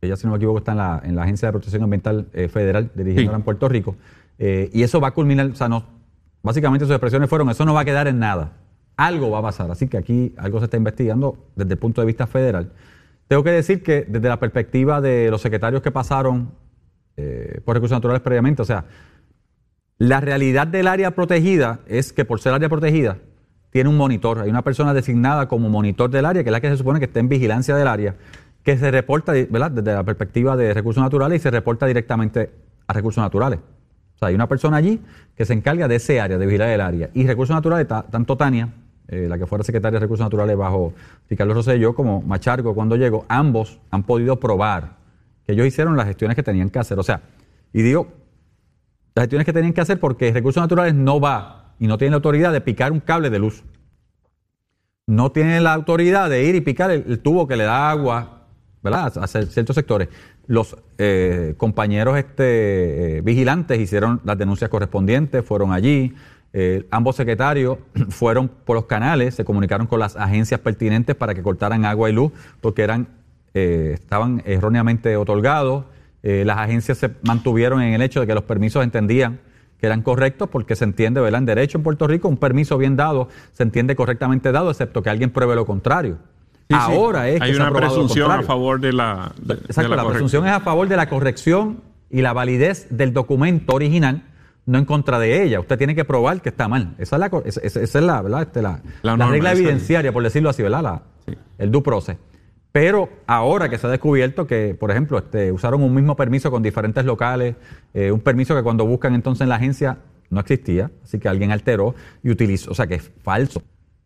ella, si no me equivoco, está en la, en la Agencia de Protección Ambiental eh, Federal, dirigiendo en Puerto Rico. Eh, y eso va a culminar, o sea, no, básicamente sus expresiones fueron, eso no va a quedar en nada. Algo va a pasar. Así que aquí algo se está investigando desde el punto de vista federal. Tengo que decir que desde la perspectiva de los secretarios que pasaron eh, por recursos naturales previamente, o sea, la realidad del área protegida es que por ser área protegida, tiene un monitor, hay una persona designada como monitor del área, que es la que se supone que está en vigilancia del área que se reporta ¿verdad? desde la perspectiva de recursos naturales y se reporta directamente a recursos naturales. O sea, hay una persona allí que se encarga de ese área, de vigilar el área. Y recursos naturales, tanto Tania, eh, la que fuera secretaria de recursos naturales bajo Ricardo Rosselló, como Machargo cuando llegó, ambos han podido probar que ellos hicieron las gestiones que tenían que hacer. O sea, y digo, las gestiones que tenían que hacer porque recursos naturales no va y no tiene la autoridad de picar un cable de luz. No tiene la autoridad de ir y picar el tubo que le da agua ¿verdad? a ciertos sectores. Los eh, compañeros este, eh, vigilantes hicieron las denuncias correspondientes, fueron allí. Eh, ambos secretarios fueron por los canales, se comunicaron con las agencias pertinentes para que cortaran agua y luz, porque eran, estaban erróneamente otorgados Eh, las agencias se mantuvieron en el hecho de que los permisos entendían que eran correctos porque se entiende, ¿verdad? En derecho en Puerto Rico, un permiso bien dado se entiende correctamente dado, excepto que alguien pruebe lo contrario. Sí, sí. Ahora es que Hay se ha una lo presunción a favor de la. de- de Exacto, la, presunción es a favor de la corrección y la validez del documento original, no en contra de ella. Usted tiene que probar que está mal. Esa es la, esa, es la, ¿verdad? Este, la, La la norma, regla evidenciaria, por decirlo así, ¿verdad? La- Sí. El due process. Pero ahora que se ha descubierto que, por ejemplo, este, usaron un mismo permiso con diferentes locales, eh, un permiso que cuando buscan entonces en la agencia no existía, así que alguien alteró y utilizó, o sea que es falso.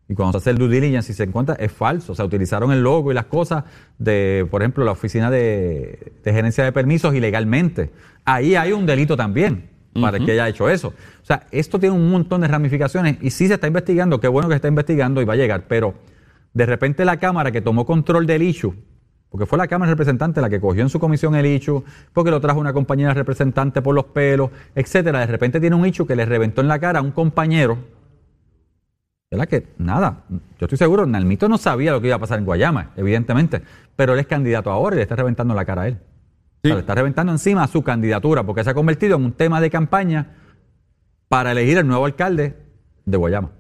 Y cuando se hace el due diligence y se encuentra, es falso. O sea, utilizaron el logo y las cosas de, por ejemplo, la oficina de, de gerencia de permisos ilegalmente. Ahí hay un delito también para el que haya hecho eso. O sea, esto tiene un montón de ramificaciones y sí se está investigando, qué bueno que se está investigando y va a llegar, pero de repente la Cámara que tomó control del issue, porque fue la Cámara representante la que cogió en su comisión el issue, porque lo trajo una compañera representante por los pelos, etcétera, de repente tiene un issue que le reventó en la cara a un compañero ¿verdad? Que nada, yo estoy seguro, Nalmito no sabía lo que iba a pasar en Guayama, evidentemente, pero él es candidato ahora y le está reventando la cara a él. O sea, Sí. le está reventando encima a su candidatura, porque se ha convertido en un tema de campaña para elegir el nuevo alcalde de Guayama.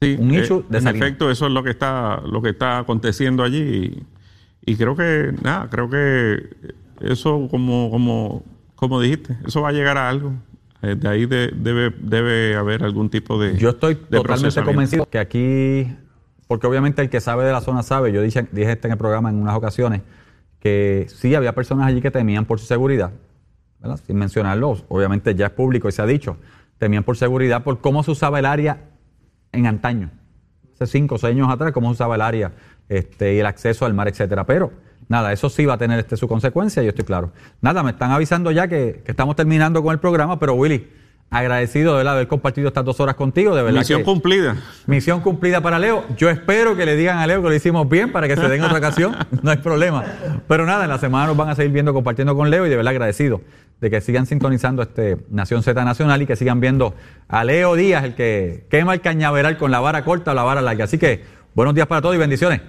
Sí, un eh, issue de en Salinas. efecto, eso es lo que está, lo que está aconteciendo allí. Y, y creo que, nada, creo que eso, como, como, como dijiste, eso va a llegar a algo. Eh, de ahí de- debe, debe haber algún tipo de. Yo estoy de totalmente convencido que aquí, porque obviamente el que sabe de la zona sabe, yo dije, dije esto en el programa en unas ocasiones, que sí había personas allí que temían por su seguridad, ¿verdad? sin mencionarlo, obviamente ya es público y se ha dicho, temían por seguridad por cómo se usaba el área en antaño, hace cinco o seis años atrás, cómo se usaba el área este, y el acceso al mar, etcétera. Pero nada, eso sí va a tener este, su consecuencia, yo estoy claro. Nada, me están avisando ya que, que estamos terminando con el programa, pero Willy, agradecido de verdad, haber compartido estas dos horas contigo, de verdad. Misión que- cumplida. Misión cumplida para Leo. Yo espero que le digan a Leo que lo hicimos bien para que se den otra ocasión. No hay problema. Pero nada, en la semana nos van a seguir viendo, compartiendo con Leo y de verdad agradecido de que sigan sintonizando este Nación Z Nacional y que sigan viendo a Leo Díaz, el que quema el cañaveral con la vara corta o la vara larga. Así que buenos días para todos y bendiciones.